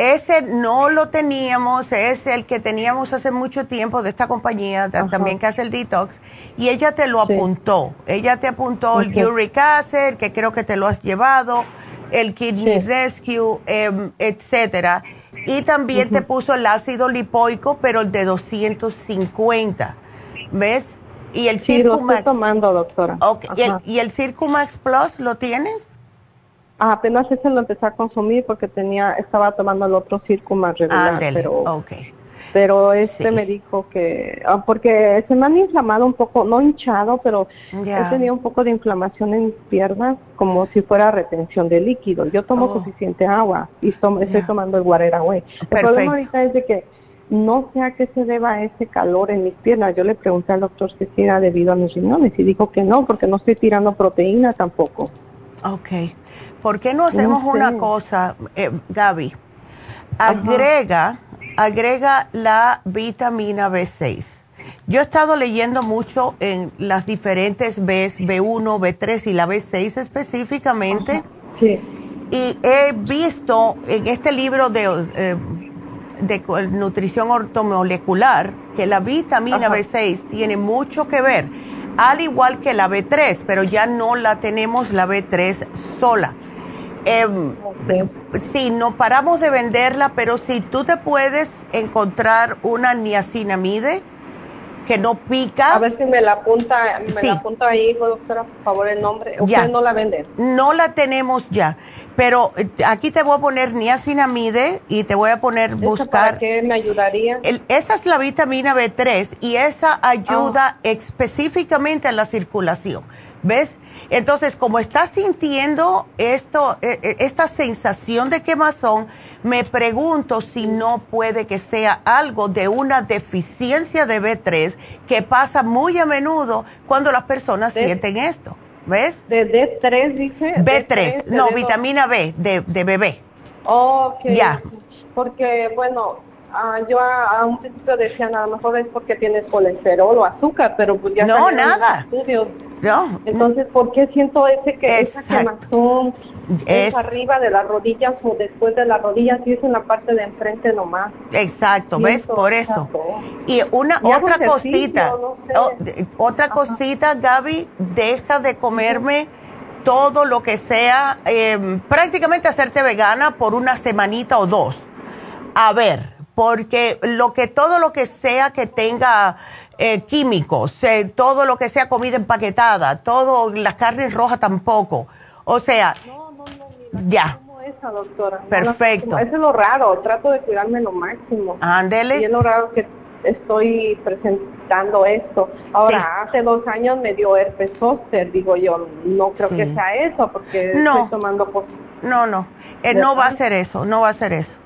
Ese no lo teníamos, es el que teníamos hace mucho tiempo de esta compañía Ajá. también que hace el detox, y ella te lo Sí. apuntó. Ella te apuntó el uric acid, que creo que te lo has llevado, el Kidney Sí. Rescue, em, etcétera. Y también te puso el ácido lipoico, pero el de 250. ¿Ves? Y el Sí, lo estoy Circumax. tomando, doctora. ¿Y, el. ¿Y el Circumax Plus lo tienes? Apenas ese lo empecé a consumir porque tenía, estaba tomando el otro Circumax regular, Ándele, pero, pero este Sí. me dijo que, ah, porque se me han inflamado un poco, no hinchado, pero Ya. he tenido un poco de inflamación en mis piernas, como si fuera retención de líquido. Yo tomo Oh. suficiente agua y estoy tomando el Water Away. El problema ahorita es de que no sé a qué se deba ese calor en mis piernas. Yo le pregunté al doctor si era debido a mis riñones y dijo que no, porque no estoy tirando proteína tampoco. Ok. ¿Por qué no hacemos sé. una cosa, eh, Gaby? Agrega, agrega la vitamina B6. Yo he estado leyendo mucho en las diferentes Bs, B1, B3 y la B6 específicamente. Sí. Y he visto en este libro de, eh, de nutrición ortomolecular que la vitamina Ajá. B6 tiene mucho que ver. Al igual que la B3, pero ya no la tenemos la B3 sola. Em, Sí, no paramos de venderla, pero si tú te puedes encontrar una niacinamide que no pica. A ver si me la apunta, me la apunta ahí, doctora, por favor, el nombre. Ya. ¿Usted no la vende? No la tenemos ya, pero eh, aquí te voy a poner niacinamide y te voy a poner ¿Esa buscar. ¿Para qué me ayudaría? El- esa es la vitamina B3 y esa ayuda específicamente a la circulación. ¿Ves? Entonces, como estás sintiendo esto, eh, eh, esta sensación de quemazón, me pregunto si no puede que sea algo de una deficiencia de B3 que pasa muy a menudo cuando las personas De- sienten esto. ¿Ves? De D3, dice. B3, de no, vitamina B de, de bebé. Ok. Ya. Porque, bueno, ah, yo a, a un principio decían, a lo mejor es porque tienes colesterol o azúcar, pero pues ya No, nada. estudios. No. Entonces, ¿por qué siento ese que esa quemazón es, Es- arriba de las rodillas o después de las rodillas y es en la parte de enfrente nomás? Exacto, ¿ves? Por eso. exacto. Y una Y otra cosita, no sé. o- de- otra cosita, Gaby, deja de comerme todo lo que sea, eh, prácticamente hacerte vegana por una semanita o dos. A ver, porque lo que todo lo que sea que tenga eh, químicos, eh, todo lo que sea comida empaquetada, todo las carnes rojas tampoco. O sea, No, no, no, ya, esa, doctora. Perfecto. Eso es lo raro, trato de cuidarme lo máximo. ándele. Y es lo raro que estoy presentando esto. Ahora, hace dos años me dio herpes zóster, digo yo, no creo Sí. que sea eso, porque No. estoy tomando cosas. No, no, eh, ¿De no va a ser eso, no va a ser eso.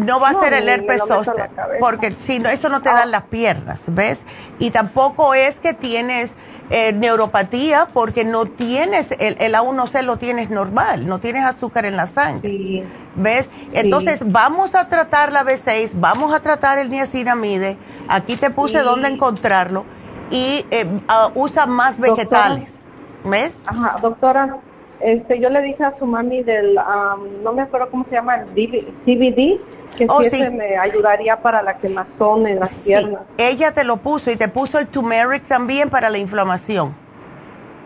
No va a ser el herpes zóster, porque si no, eso no te Ah. dan las piernas, ¿ves? Y tampoco es que tienes eh, neuropatía, porque no tienes, el, el A1C lo tienes normal, no tienes azúcar en la sangre, Sí. ¿ves? Entonces, vamos a tratar la B6, vamos a tratar el niacinamide, aquí te puse Sí. dónde encontrarlo, y eh, usa más Doctora. vegetales, ¿ves? Ajá, doctora, este, yo le dije a su mami del, am, no me acuerdo cómo se llama, el DV CBD, que Oh, sí. ese me ayudaría para la quemazón en las Sí, piernas. ella te lo puso y te puso el turmeric también para la inflamación.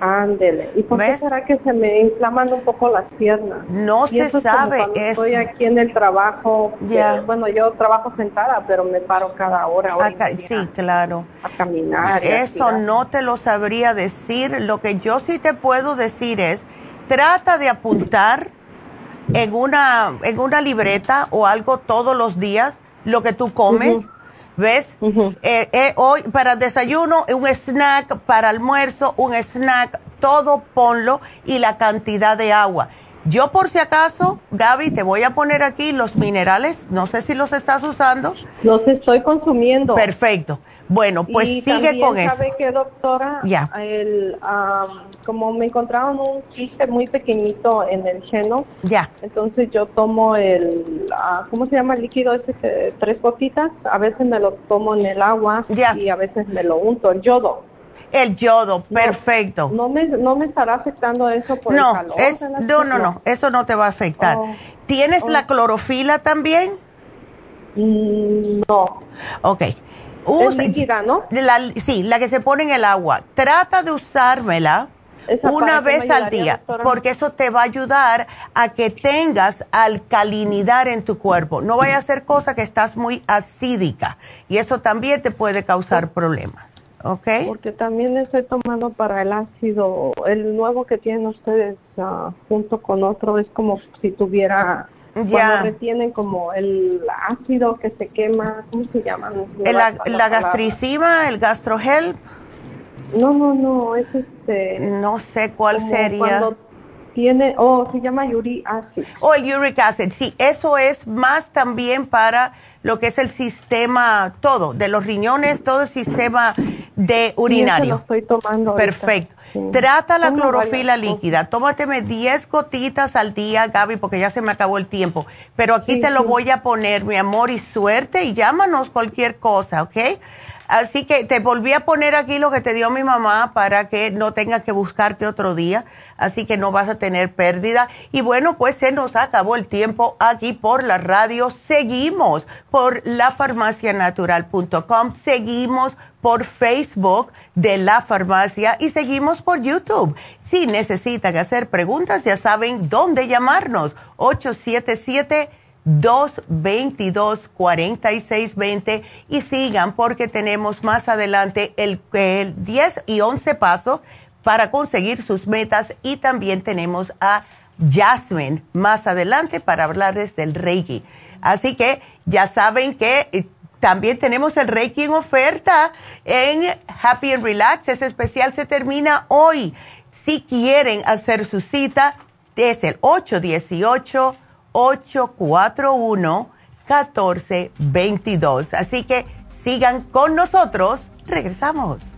Ándele. ¿Y por ¿Ves? qué será que se me inflaman un poco las piernas? No Y se eso es sabe eso. Estoy aquí en el trabajo. que, Ya. bueno, yo trabajo sentada, pero me paro cada hora, Acá- sí, claro. a caminar. a Eso estirar. no te lo sabría decir. Lo que yo sí te puedo decir es, trata de apuntar en una, en una libreta o algo todos los días lo que tú comes. ¿Ves? Eh, eh, hoy para desayuno, un snack, para almuerzo, un snack, todo ponlo y la cantidad de agua. Yo por si acaso, Gaby, te voy a poner aquí los minerales, no sé si los estás usando. Los estoy consumiendo. Perfecto. Bueno, pues y sigue con eso. ¿Sabe qué, doctora? Ya. El, am, como me encontraron un quiste muy pequeñito en el seno, Ya. entonces yo tomo el, ah, ¿cómo se llama el líquido ese? que- tres gotitas. A veces me lo tomo en el agua Ya. y a veces me lo unto, el yodo. El yodo, No, perfecto. No me, no me estará afectando eso por el No, calor. es, de las no, no, no, eso no te va a afectar. Oh. ¿Tienes Oh. la clorofila también? Mm, no. Ok. Es Usa- líquida, ¿no? la- sí, la que se pone en el agua. Trata de usármela ¿Esa una vez al día, doctora? porque eso te va a ayudar a que tengas alcalinidad en tu cuerpo. No vaya a ser cosa que estás muy acídica y eso también te puede causar problemas. ¿Ok? Porque también estoy tomando para el ácido, el nuevo que tienen ustedes ah, junto con otro, es como si tuviera, Ya. cuando retienen como el ácido que se quema, ¿cómo se llama? No El- La, la gastricima, el gastrohelp, No, no, no, es este... no sé cuál sería. Cuando tiene, oh, se llama Yuri acid. O el uric acid, sí, eso es más también para lo que es el sistema, todo, de los riñones, todo el sistema de Y ese lo urinario. estoy tomando. Perfecto. Sí. Trata la clorofila varias líquida. Tómateme 10 gotitas al día, Gaby, porque ya se me acabó el tiempo. Pero aquí Sí, te lo sí. voy a poner, mi amor, y suerte, y llámanos cualquier cosa, ¿ok? Así que te volví a poner aquí lo que te dio mi mamá para que no tengas que buscarte otro día. Así que no vas a tener pérdida. Y bueno, pues se nos acabó el tiempo aquí por la radio. Seguimos por lafarmacianatural.com. Seguimos por Facebook de la farmacia y seguimos por YouTube. Si necesitan hacer preguntas, ya saben dónde llamarnos. 877 222-4620 y sigan porque tenemos más adelante el, 10 y 11 pasos para conseguir sus metas y también tenemos a Jasmine más adelante para hablarles del Reiki. Así que ya saben que eh, también tenemos el Reiki en oferta en Happy and Relax. Ese especial se termina hoy. Si quieren hacer su cita, es el 818 841-1422. Así que sigan con nosotros. Regresamos.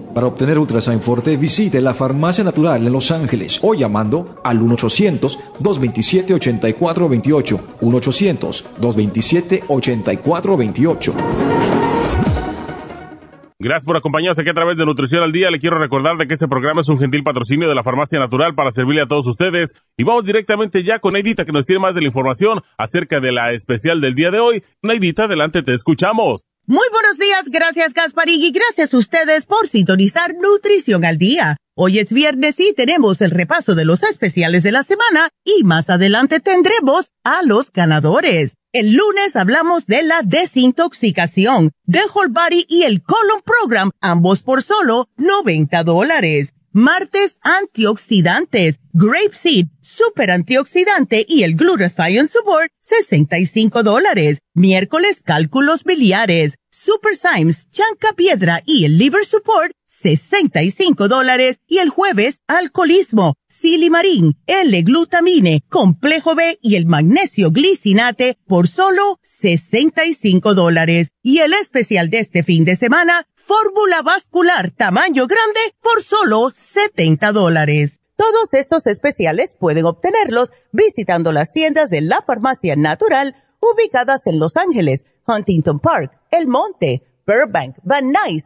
Para obtener Ultrasign Forte, visite la Farmacia Natural en Los Ángeles o llamando al 1-800-227-8428. 1-800-227-8428. Gracias por acompañarnos aquí a través de Nutrición al Día. Le quiero recordar de que este programa es un gentil patrocinio de la Farmacia Natural para servirle a todos ustedes. Y vamos directamente ya con Neidita que nos tiene más de la información acerca de la especial del día de hoy. Neidita, adelante, te escuchamos. Muy buenos días, gracias Gasparín y gracias a ustedes por sintonizar Nutrición al Día. Hoy es viernes y tenemos el repaso de los especiales de la semana y más adelante tendremos a los ganadores. El lunes hablamos de la desintoxicación, de Whole Body y el Colon Program, ambos por solo 90 dólares. Martes, antioxidantes, Grape Seed, Super Antioxidante y el Glutathione Support, 65 dólares. Miércoles, cálculos biliares, Super Symes, Chanca Piedra y el Liver Support, 65 dólares y el jueves alcoholismo, silimarín, L-glutamine, complejo B y el magnesio glicinate por solo 65 dólares. Y el especial de este fin de semana, fórmula vascular tamaño grande por solo 70 dólares. Todos estos especiales pueden obtenerlos visitando las tiendas de la farmacia natural ubicadas en Los Ángeles, Huntington Park, El Monte, Burbank, Van Nuys,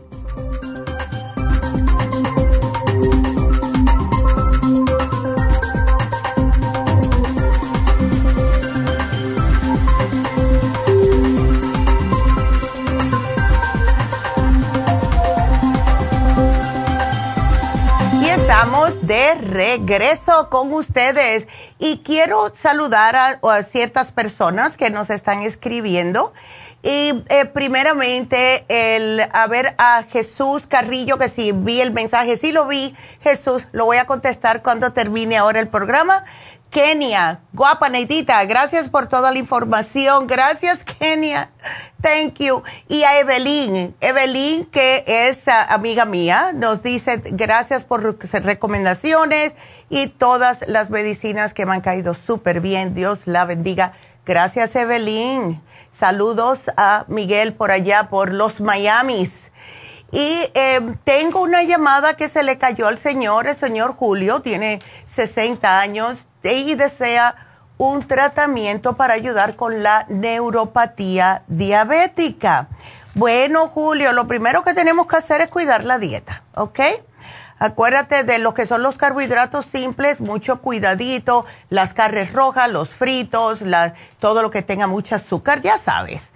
Estamos de regreso con ustedes y quiero saludar a, ciertas personas que nos están escribiendo. Y eh, primeramente, el, a ver, a Jesús Carrillo, que si vi el mensaje, sí lo vi, Jesús, lo voy a contestar cuando termine ahora el programa. Kenia, guapa Neidita, gracias por toda la información. Gracias, Kenia. Thank you. Y a Evelyn, Evelyn, que es ah, amiga mía, nos dice gracias por recomendaciones y todas las medicinas que me han caído súper bien. Dios la bendiga. Gracias, Evelyn. Saludos a Miguel por allá, por los Miamis. Y em, tengo una llamada que se le cayó al señor, el señor Julio, tiene 60 años, y desea un tratamiento para ayudar con la neuropatía diabética. Bueno, Julio, lo primero que tenemos que hacer es cuidar la dieta, ¿ok? Acuérdate de lo que son los carbohidratos simples, mucho cuidadito, las carnes rojas, los fritos, todo lo que tenga mucho azúcar, ya sabes.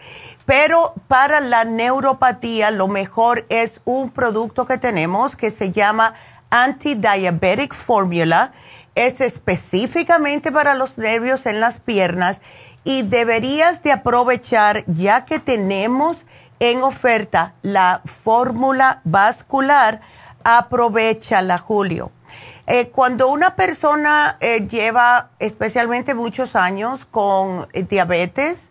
Pero para la neuropatía lo mejor es un producto que tenemos que se llama Anti-Diabetic Formula. Es específicamente para los nervios en las piernas y deberías de aprovechar ya que tenemos en oferta la fórmula vascular aprovechala, Julio. Eh, cuando una persona eh, lleva especialmente muchos años con eh, diabetes,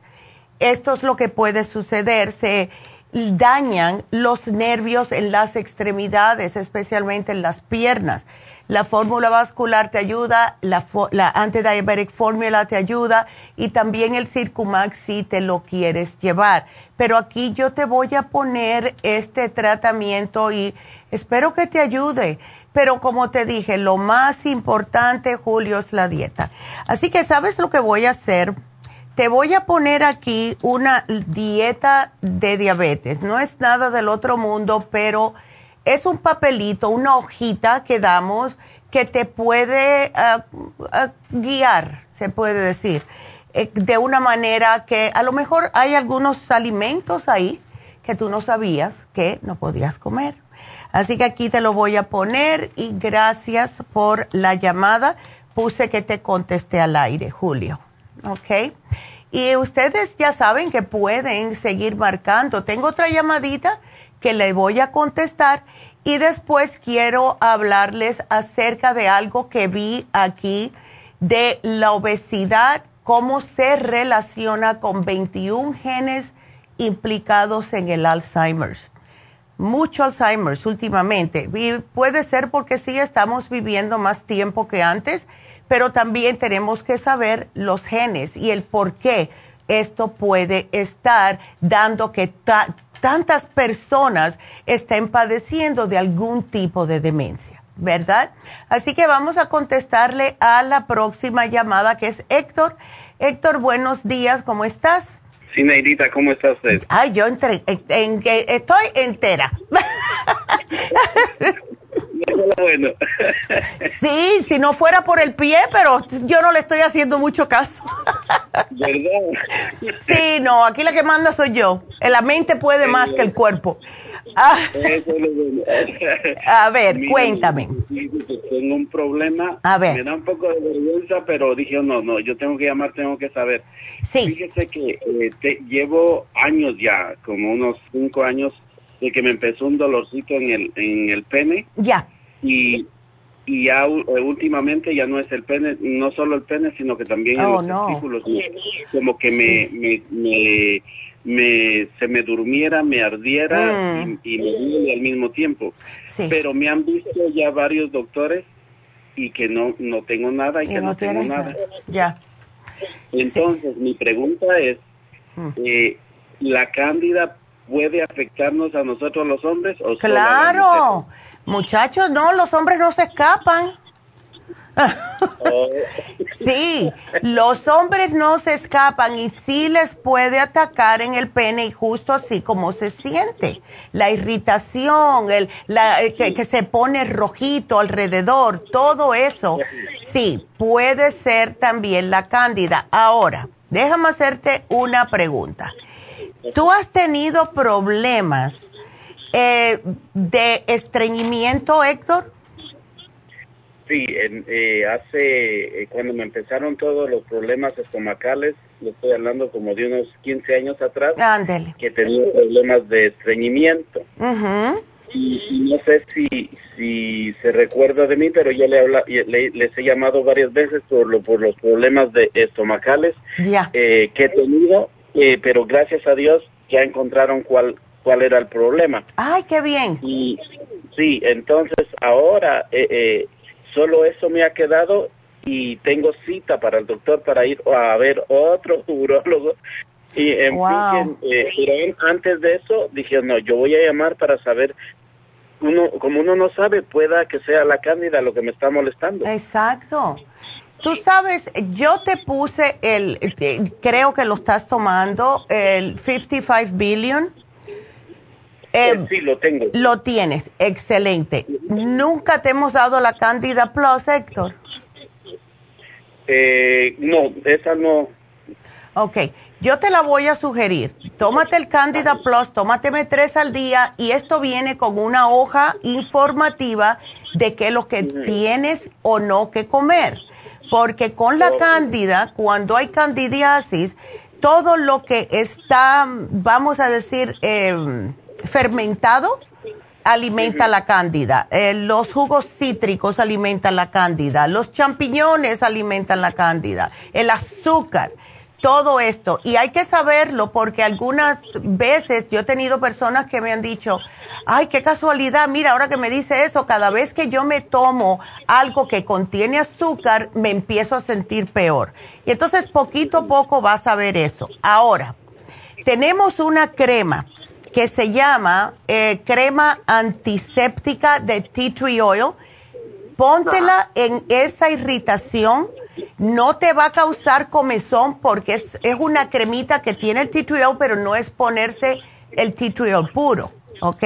esto es lo que puede suceder. Se dañan los nervios en las extremidades, especialmente en las piernas. La fórmula vascular te ayuda, la, la antidiabetic fórmula te ayuda y también el Circumax si te lo quieres llevar. Pero aquí yo te voy a poner este tratamiento y espero que te ayude. Pero como te dije, lo más importante, Julio, es la dieta. Así que, ¿sabes lo que voy a hacer? Te voy a poner aquí una dieta de diabetes. No es nada del otro mundo, pero es un papelito, una hojita que damos que te puede ah, ah, guiar, se puede decir, eh, de una manera que a lo mejor hay algunos alimentos ahí que tú no sabías que no podías comer. Así que aquí te lo voy a poner y gracias por la llamada. Puse que te contesté al aire, Julio. ¿Ok? Y ustedes ya saben que pueden seguir marcando. Tengo otra llamadita que le voy a contestar y después quiero hablarles acerca de algo que vi aquí de la obesidad, cómo se relaciona con 21 genes implicados en el Alzheimer's. Mucho Alzheimer's últimamente. Puede ser porque sí estamos viviendo más tiempo que antes, pero también tenemos que saber los genes y el por qué esto puede estar dando que tantas personas estén padeciendo de algún tipo de demencia, ¿verdad? Así que vamos a contestarle a la próxima llamada que es Héctor. Héctor, buenos días, ¿cómo estás? Sí, Neidita, ¿cómo está usted? Ay, yo entre, en, estoy entera. <laughs> bueno. sí, si no fuera por el pie, pero yo no le estoy haciendo mucho caso. ¿Verdad? sí, no, aquí la que manda soy yo. La mente puede más que el cuerpo. Ah. A ver, cuéntame. Tengo un problema. A ver. Me da un poco de vergüenza, pero dije, no, no, yo tengo que llamar, tengo que saber. Sí. Fíjese que eh, te, llevo años ya, como unos cinco años, de que me empezó un dolorcito en el, en el pene. Ya. Y, y ya eh, últimamente ya no es el pene, no solo el pene, sino que también en Oh, los no. testículos. Como que me, me, me, me- se me durmiera, me ardiera Mm. y, y me duele al mismo tiempo. Sí. Pero me han visto ya varios doctores y que no, no tengo nada y, Y que no no, tengo nada. Ya. Entonces, mi pregunta es, Mm. eh, ¿la cándida puede afectarnos a nosotros los hombres o Claro. Muchachos, no, los hombres no se escapan. Oh. <laughs> Sí, los hombres no se escapan y sí les puede atacar en el pene y justo así como se siente. La irritación, el, la, el que, que se pone rojito alrededor, todo eso, sí, puede ser también la cándida. Ahora, déjame hacerte una pregunta. ¿Tú has tenido problemas eh, de estreñimiento, Héctor? Sí, en, eh, hace, eh, cuando me empezaron todos los problemas estomacales, le estoy hablando como de unos 15 años atrás, Ándele. que tenía problemas de estreñimiento. Y, y no sé si, si se recuerda de mí, pero yo le, habla, le- les he llamado varias veces por, lo, por los problemas de estomacales eh, que he tenido, eh, pero gracias a Dios ya encontraron cuál, cuál era el problema. Ay, qué bien. Y sí, entonces ahora eh, eh, solo eso me ha quedado y tengo cita para el doctor para ir a ver otro <laughs> urólogo. Y en Wow. fin, eh, antes de eso dije, no, yo voy a llamar para saber, uno como uno no sabe, pueda que sea la cándida lo que me está molestando. Exacto. Tú sabes, yo te puse el, eh, creo que lo estás tomando, el 55 billion. Eh, sí, lo tengo. Lo tienes, excelente. ¿Nunca te hemos dado la Candida Plus, Héctor? Eh, no, esa no. Ok, yo te la voy a sugerir. Tómate el Candida Plus, tómateme tres al día y esto viene con una hoja informativa de qué es lo que tienes o no que comer. Porque con la cándida, cuando hay candidiasis, todo lo que está, vamos a decir, eh, fermentado, alimenta la cándida. Eh, los jugos cítricos alimentan la cándida. Los champiñones alimentan la cándida. El azúcar todo esto. Y hay que saberlo porque algunas veces yo he tenido personas que me han dicho, ay, qué casualidad, mira, ahora que me dice eso, cada vez que yo me tomo algo que contiene azúcar, me empiezo a sentir peor. Y entonces poquito a poco vas a ver eso. Ahora, tenemos una crema que se llama eh, crema antiséptica de tea tree oil. Póntela en esa irritación no te va a causar comezón porque es, una cremita que tiene el tea pero no es ponerse el tea puro, ¿ok?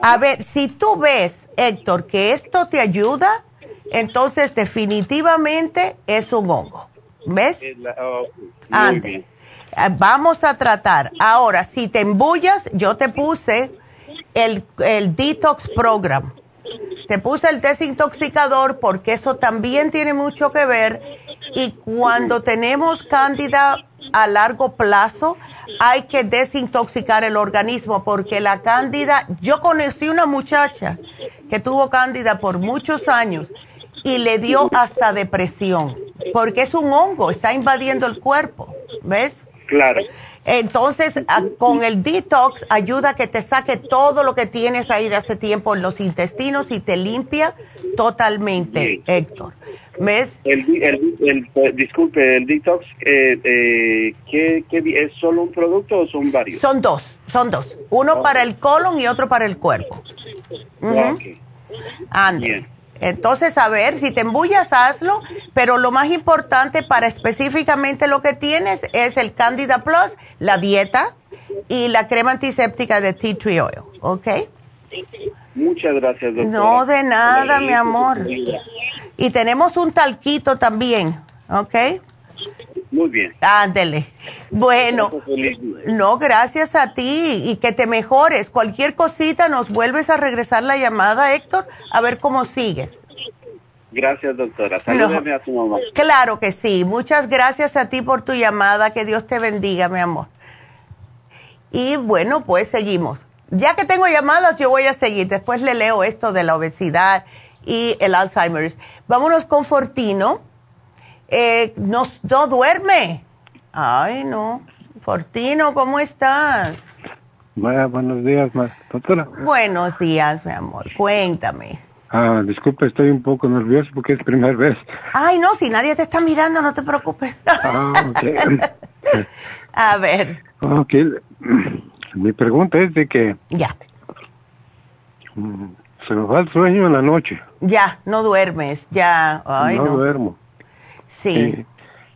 A ver, si tú ves, Héctor, que esto te ayuda, entonces definitivamente es un hongo. ¿Ves? Antes. Eh, vamos a tratar. Ahora, si te embullas, yo te puse el, el Detox Program te puse el desintoxicador porque eso también tiene mucho que ver y cuando tenemos cándida a largo plazo hay que desintoxicar el organismo porque la cándida, yo conocí una muchacha que tuvo cándida por muchos años y le dio hasta depresión porque es un hongo, está invadiendo el cuerpo, ¿ves? Claro. Entonces, con el detox ayuda a que te saque todo lo que tienes ahí de hace tiempo en los intestinos y te limpia totalmente, Héctor. ¿Ves? El, disculpe, el detox, eh, eh, ¿qué, es solo un producto o son varios? Son dos, son dos. Uno para el colon y otro para el cuerpo. Uh entonces, a ver, si te embullas, hazlo, pero lo más importante para específicamente lo que tienes es el Candida Plus, la dieta y la crema antiséptica de tea tree oil, ¿ok? Muchas gracias, doctora. No, de nada, mi amor. Y tenemos un talquito también, ¿ok? Muy bien. Ándele. Bueno, no, gracias a ti y que te mejores. Cualquier cosita nos vuelves a regresar la llamada, Héctor, a ver cómo sigues. Gracias, doctora. Salúdeme a tu mamá. Claro que sí. Muchas gracias a ti por tu llamada. Que Dios te bendiga, mi amor. Y bueno, pues seguimos. Ya que tengo llamadas, yo voy a seguir. Después le leo esto de la obesidad y el Alzheimer's. Vámonos con Fortino eh, no, duerme. Ay, no. Fortino, ¿cómo estás? buenos días, doctora. Buenos días, mi amor. Cuéntame. Ah, disculpe, estoy un poco nervioso porque es primera vez. Ay, no, si nadie te está mirando, no te preocupes. Ah, <laughs> A ver. Ok. Mi pregunta es de que... Ya. Mm, se me va el sueño en la noche. Ya, no duermes, ya. Ay, no, no. duermo. Sí.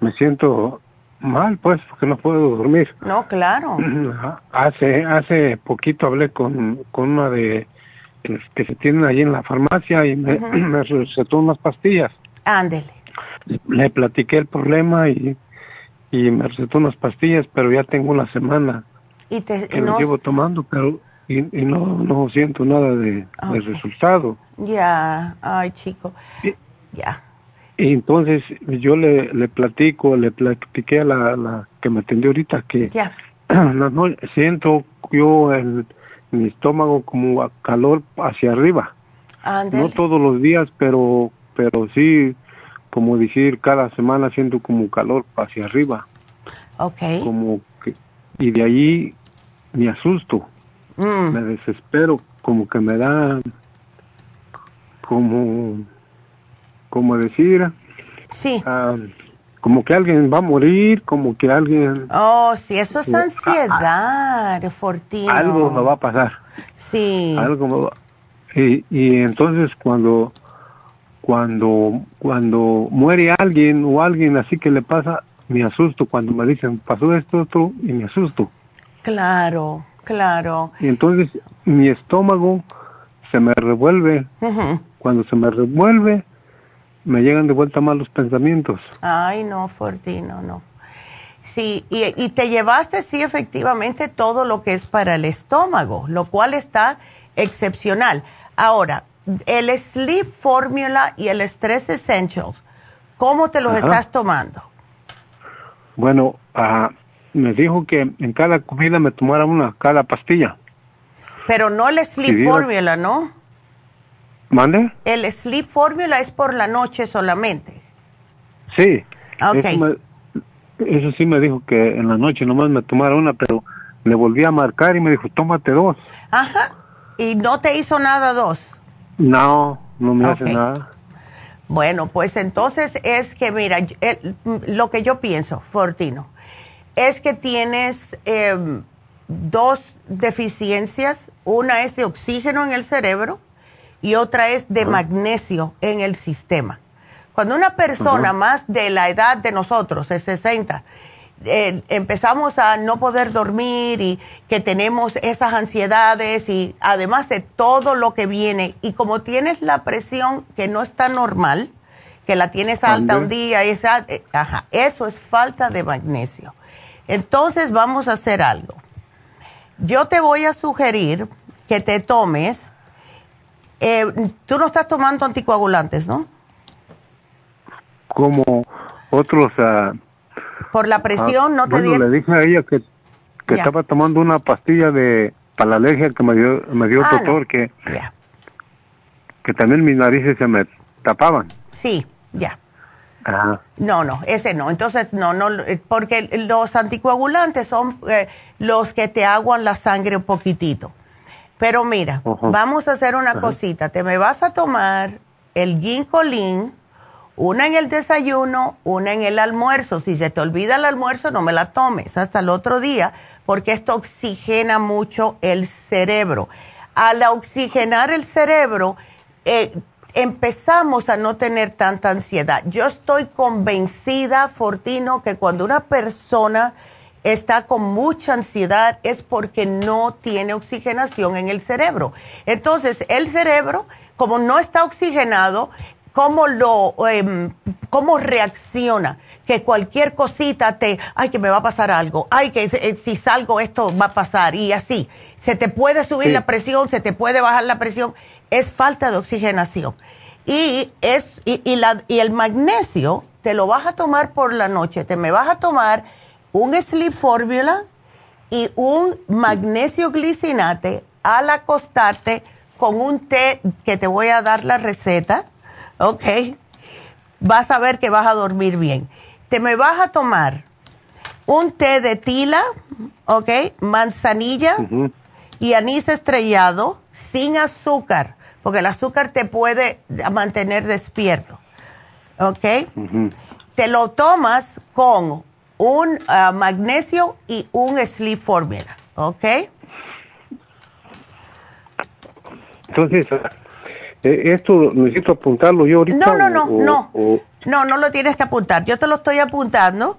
me siento mal, pues, porque no puedo dormir. No, claro. <clears throat> Hace hace poquito hablé con, con una de que, se tienen allí en la farmacia y <clears throat> me, recetó unas pastillas. Ándele. Le platiqué el problema y, y me recetó unas pastillas, pero ya tengo una semana ¿Y te, que lo llevo tomando, pero y, no, no siento nada de, resultado. Ya, ay chico, ya. Y entonces yo le, le platico, le platiqué a la, que me atendió ahorita que <clears throat> no, siento yo en mi estómago como calor hacia arriba. No todos los días, pero pero sí, como decir, cada semana siento como calor hacia arriba. Okay. Como que, y de ahí me asusto, mm. me desespero, como que me da como como decir, sí. Ah, como que alguien va a morir, como que alguien... Oh, sí, eso es ansiedad, Fortino. Algo me va a pasar. Sí. Algo me va... Y, y entonces cuando, cuando, cuando muere alguien o alguien así que le pasa, me asusto cuando me dicen, pasó esto, otro, y me asusto. Claro. Claro. Y entonces mi estómago se me revuelve. Cuando se me revuelve, me llegan de vuelta malos pensamientos. Ay, no, Fortino, no. Sí, y, y, te llevaste, sí, efectivamente, todo lo que es para el estómago, lo cual está excepcional. Ahora, el Sleep Formula y el Stress Essentials, ¿cómo te los estás tomando? Bueno, uh, me dijo que en cada comida me tomara una, cada pastilla. Pero no el Sleep Formula, ¿no? ¿Mande? El Sleep Formula es por la noche solamente. Sí. Okay. Eso, eso, sí me dijo que en la noche nomás me tomara una, pero le volví a marcar y me dijo, tómate dos. Ajá. ¿Y no te hizo nada dos? No, no me hace nada. Bueno, pues entonces es que, mira, lo que yo pienso, Fortino, es que tienes eh, dos deficiencias. Una es de oxígeno en el cerebro y otra es de magnesio en el sistema. Cuando una persona más de la edad de nosotros, de 60, eh, empezamos a no poder dormir y que tenemos esas ansiedades y además de todo lo que viene, y como tienes la presión que no está normal, que la tienes alta un día, esa, eh, ajá, eso es falta de magnesio. Entonces vamos a hacer algo. Yo te voy a sugerir que te tomes, eh, tú no estás tomando anticoagulantes, ¿no? Como otros... Uh, Por la presión, ¿no te bueno, le dije a ella que, que estaba tomando una pastilla de para la alergia que me dio, me dio el Ah, doctor, que, que también mis narices se me tapaban. Sí, ya. Ajá. No, no, ese no. Entonces, no, no, eh, porque los anticoagulantes son eh, los que te aguan la sangre un poquitito. Pero mira, vamos a hacer una cosita. Te me vas a tomar el ginkolin, una en el desayuno, una en el almuerzo. Si se te olvida el almuerzo, no me la tomes hasta el otro día, porque esto oxigena mucho el cerebro. Al oxigenar el cerebro, eh, empezamos a no tener tanta ansiedad. Yo estoy convencida, Fortino, que cuando una persona está con mucha ansiedad es porque no tiene oxigenación en el cerebro. Entonces, el cerebro, como no está oxigenado, ¿cómo lo, em, cómo reacciona? Que cualquier cosita te, ay, que me va a pasar algo, ay, que eh, si salgo esto va a pasar, y así. Se te puede subir Sí. la presión, se te puede bajar la presión, es falta de oxigenación. Y, es, y, y la, y el magnesio te lo vas a tomar por la noche, te me vas a tomar un Sleep Formula y un magnesio glicinate al acostarte con un té que te voy a dar la receta, ¿ok? Vas a ver que vas a dormir bien. Te me vas a tomar un té de tila, ¿ok? Manzanilla y anís estrellado sin azúcar, porque el azúcar te puede mantener despierto, ¿ok? Te lo tomas con un ah, magnesio y un sleep formula, ¿ok? Entonces, eh, esto necesito apuntarlo yo ahorita. No, no, no, o- no. o- No, no lo tienes que apuntar. Yo te lo estoy apuntando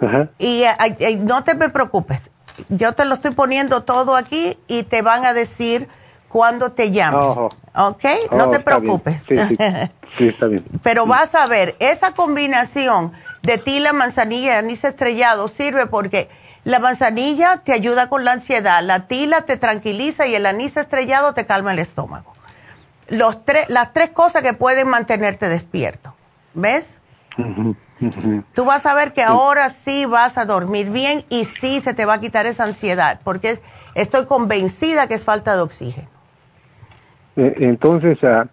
ajá. y eh, eh, no te me preocupes. Yo te lo estoy poniendo todo aquí y te van a decir cuándo te llamen. Ojo. ¿Ok? no Oh, te está bien. preocupes. Sí, sí, sí, está bien. <laughs> Pero vas a ver, esa combinación de tila, manzanilla y anís estrellado sirve porque la manzanilla te ayuda con la ansiedad, la tila te tranquiliza y el anís estrellado te calma el estómago. Los las tres cosas que pueden mantenerte despierto. ¿Ves? Tú vas a ver que ahora sí vas a dormir bien y sí se te va a quitar esa ansiedad porque es- estoy convencida que es falta de oxígeno. Eh, Entonces, ah,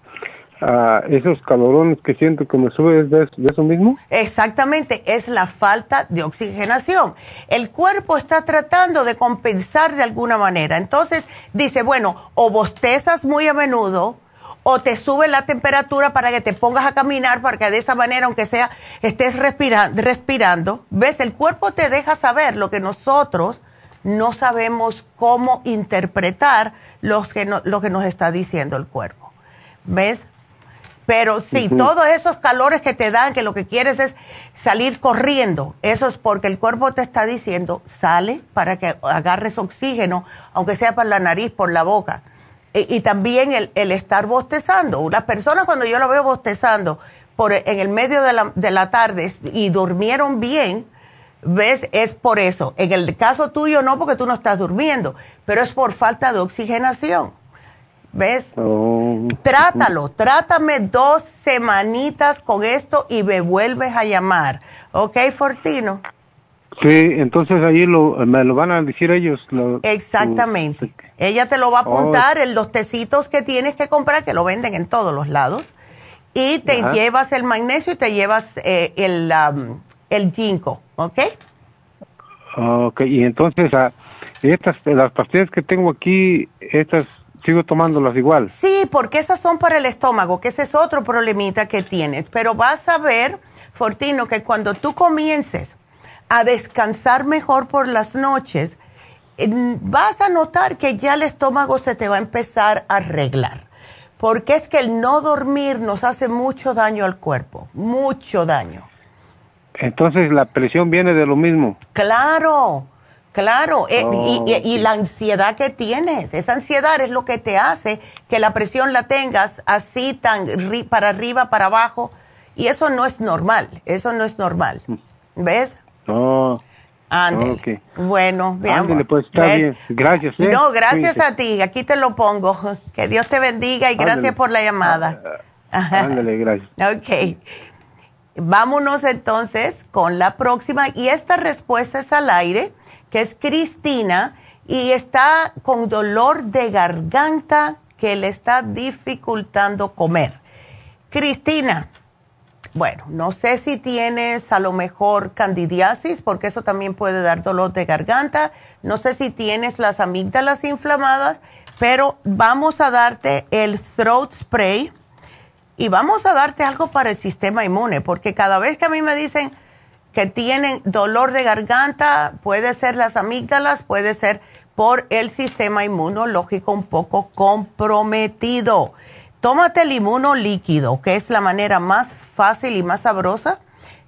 ah, esos calorones que siento que me sube es de, eso mismo. Exactamente, es la falta de oxigenación. El cuerpo está tratando de compensar de alguna manera. Entonces dice, bueno, o bostezas muy a menudo o te sube la temperatura para que te pongas a caminar para que de esa manera, aunque sea, estés respira- respirando. ¿Ves? El cuerpo te deja saber lo que nosotros no sabemos cómo interpretar los que no- lo que nos está diciendo el cuerpo. ¿Ves? Pero sí, todos esos calores que te dan, que lo que quieres es salir corriendo, eso es porque el cuerpo te está diciendo, sale para que agarres oxígeno, aunque sea por la nariz, por la boca. Y, y también el, el estar bostezando. Una persona cuando yo lo veo bostezando por, en el medio de la, de la tarde y durmieron bien, ¿ves? Es por eso. En el caso tuyo no, porque tú no estás durmiendo, pero es por falta de oxigenación. ¿Ves? Oh, Trátalo, trátame dos semanitas con esto y me vuelves a llamar. ¿Ok, Fortino? Sí, entonces ahí lo, me lo van a decir ellos. lo- Exactamente. Ella te lo va a Oh. apuntar en los tecitos que tienes que comprar, que lo venden en todos los lados. Y te Ajá. llevas el magnesio y te llevas eh, el, am, el ginkgo, ¿ok? Ok, y entonces ah, estas, las pastillas que tengo aquí, estas sigo tomándolas igual. Sí, porque esas son para el estómago, que ese es otro problemita que tienes. Pero vas a ver, Fortino, que cuando tú comiences a descansar mejor por las noches, vas a notar que ya el estómago se te va a empezar a arreglar. Porque es que el no dormir nos hace mucho daño al cuerpo, mucho daño. Entonces la presión viene de lo mismo. Claro, claro. eh, Oh, y, y- y la ansiedad que tienes, esa ansiedad es lo que te hace que la presión la tengas así tan ri- para arriba, para abajo. Y eso no es normal, eso no es normal. ¿Ves? No. Ándale. Bueno. Ándale, pues está ¿Ves? bien. Gracias. ¿eh? No, gracias a ti. Aquí te lo pongo. <laughs> Que Dios te bendiga y gracias por la llamada. Ándale, gracias. Ok. Vámonos entonces con la próxima. Y esta respuesta es al aire, que es Cristina, y está con dolor de garganta que le está dificultando comer. Cristina, bueno, no sé si tienes a lo mejor candidiasis, porque eso también puede dar dolor de garganta. No sé si tienes las amígdalas inflamadas, pero vamos a darte el throat spray y vamos a darte algo para el sistema inmune, porque cada vez que a mí me dicen que tienen dolor de garganta, puede ser las amígdalas, puede ser por el sistema inmunológico un poco comprometido. Tómate el inmuno líquido, que es la manera más fácil y más sabrosa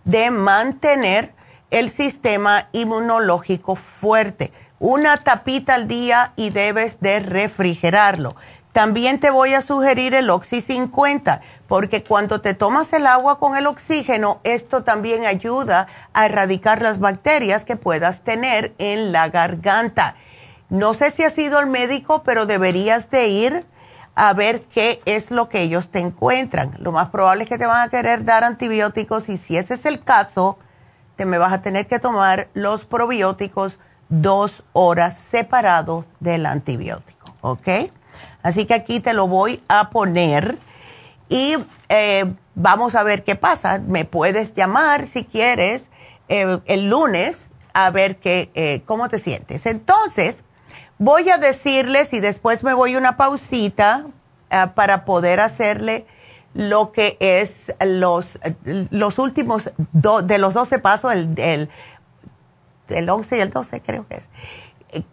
de mantener el sistema inmunológico fuerte. Una tapita al día y debes de refrigerarlo. También te voy a sugerir el Oxy 50, porque cuando te tomas el agua con el oxígeno, esto también ayuda a erradicar las bacterias que puedas tener en la garganta. No sé si has ido al médico, pero deberías de ir a ver qué es lo que ellos te encuentran. Lo más probable es que te van a querer dar antibióticos y si ese es el caso, te me vas a tener que tomar los probióticos dos horas separados del antibiótico, ¿ok? Así que aquí te lo voy a poner y eh, vamos a ver qué pasa. Me puedes llamar si quieres eh, el lunes a ver qué, eh, cómo te sientes. Entonces, voy a decirles y después me voy una pausita ah, para poder hacerle lo que es los, los últimos de los 12 pasos, el, el, el 11 y el 12 creo que es,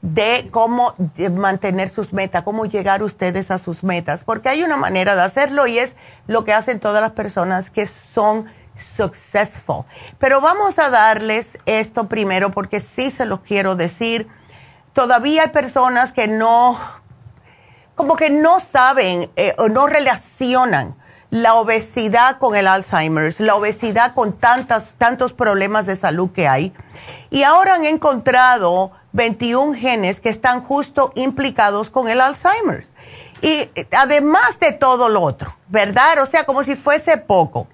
de cómo mantener sus metas, cómo llegar ustedes a sus metas, porque hay una manera de hacerlo y es lo que hacen todas las personas que son successful. Pero vamos a darles esto primero porque sí se los quiero decir. Todavía hay personas que no, como que no saben eh, o no relacionan la obesidad con el Alzheimer's, la obesidad con tantas, tantos problemas de salud que hay. Y ahora han encontrado 21 genes que están justo implicados con el Alzheimer's. Y además de todo lo otro, ¿verdad? O sea, como si fuese poco.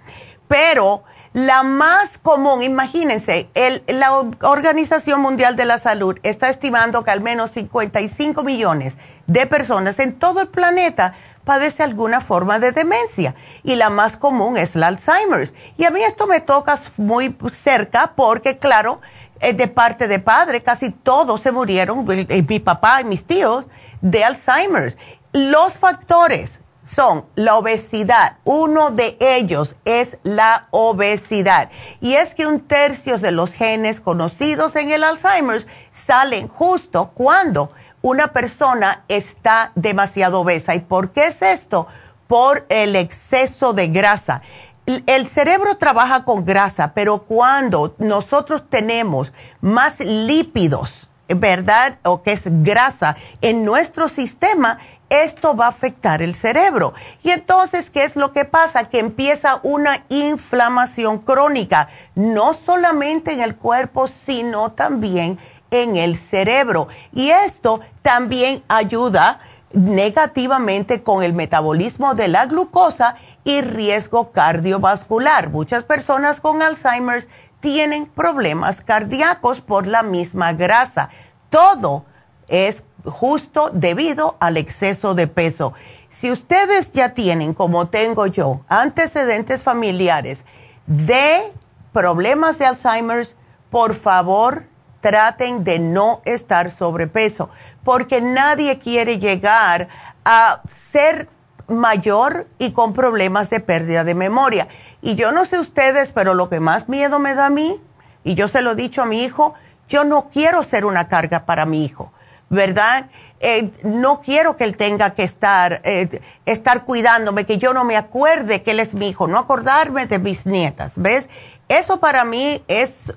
Pero la más común, imagínense, el- la Organización Mundial de la Salud está estimando que al menos 55 millones de personas en todo el planeta padece alguna forma de demencia y la más común es la Alzheimer's. Y a mí esto me toca muy cerca porque, claro, de parte de padre, casi todos se murieron, eh, mi papá y mis tíos, de Alzheimer's. Los factores son la obesidad. Uno de ellos es la obesidad. Y es que un tercio de los genes conocidos en el Alzheimer's salen justo cuando una persona está demasiado obesa. ¿Y por qué es esto? por el exceso de grasa. El cerebro trabaja con grasa, pero cuando nosotros tenemos más lípidos, ¿verdad? O que es grasa en nuestro sistema, esto va a afectar el cerebro. Y entonces, ¿qué es lo que pasa? Que empieza una inflamación crónica, no solamente en el cuerpo, sino también en el cerebro. Y esto también ayuda negativamente con el metabolismo de la glucosa y riesgo cardiovascular. Muchas personas con Alzheimer tienen problemas cardíacos por la misma grasa. Todo es justo debido al exceso de peso. Si ustedes ya tienen, como tengo yo, antecedentes familiares de problemas de Alzheimer, por favor traten de no estar sobrepeso, porque nadie quiere llegar a ser mayor y con problemas de pérdida de memoria. Y yo no sé ustedes, pero lo que más miedo me da a mí, y yo se lo he dicho a mi hijo, yo no quiero ser una carga para mi hijo, ¿verdad? Eh, no quiero que él tenga que estar, eh, estar cuidándome, que yo no me acuerde que él es mi hijo, no acordarme de mis nietas, ¿ves? Eso para mí es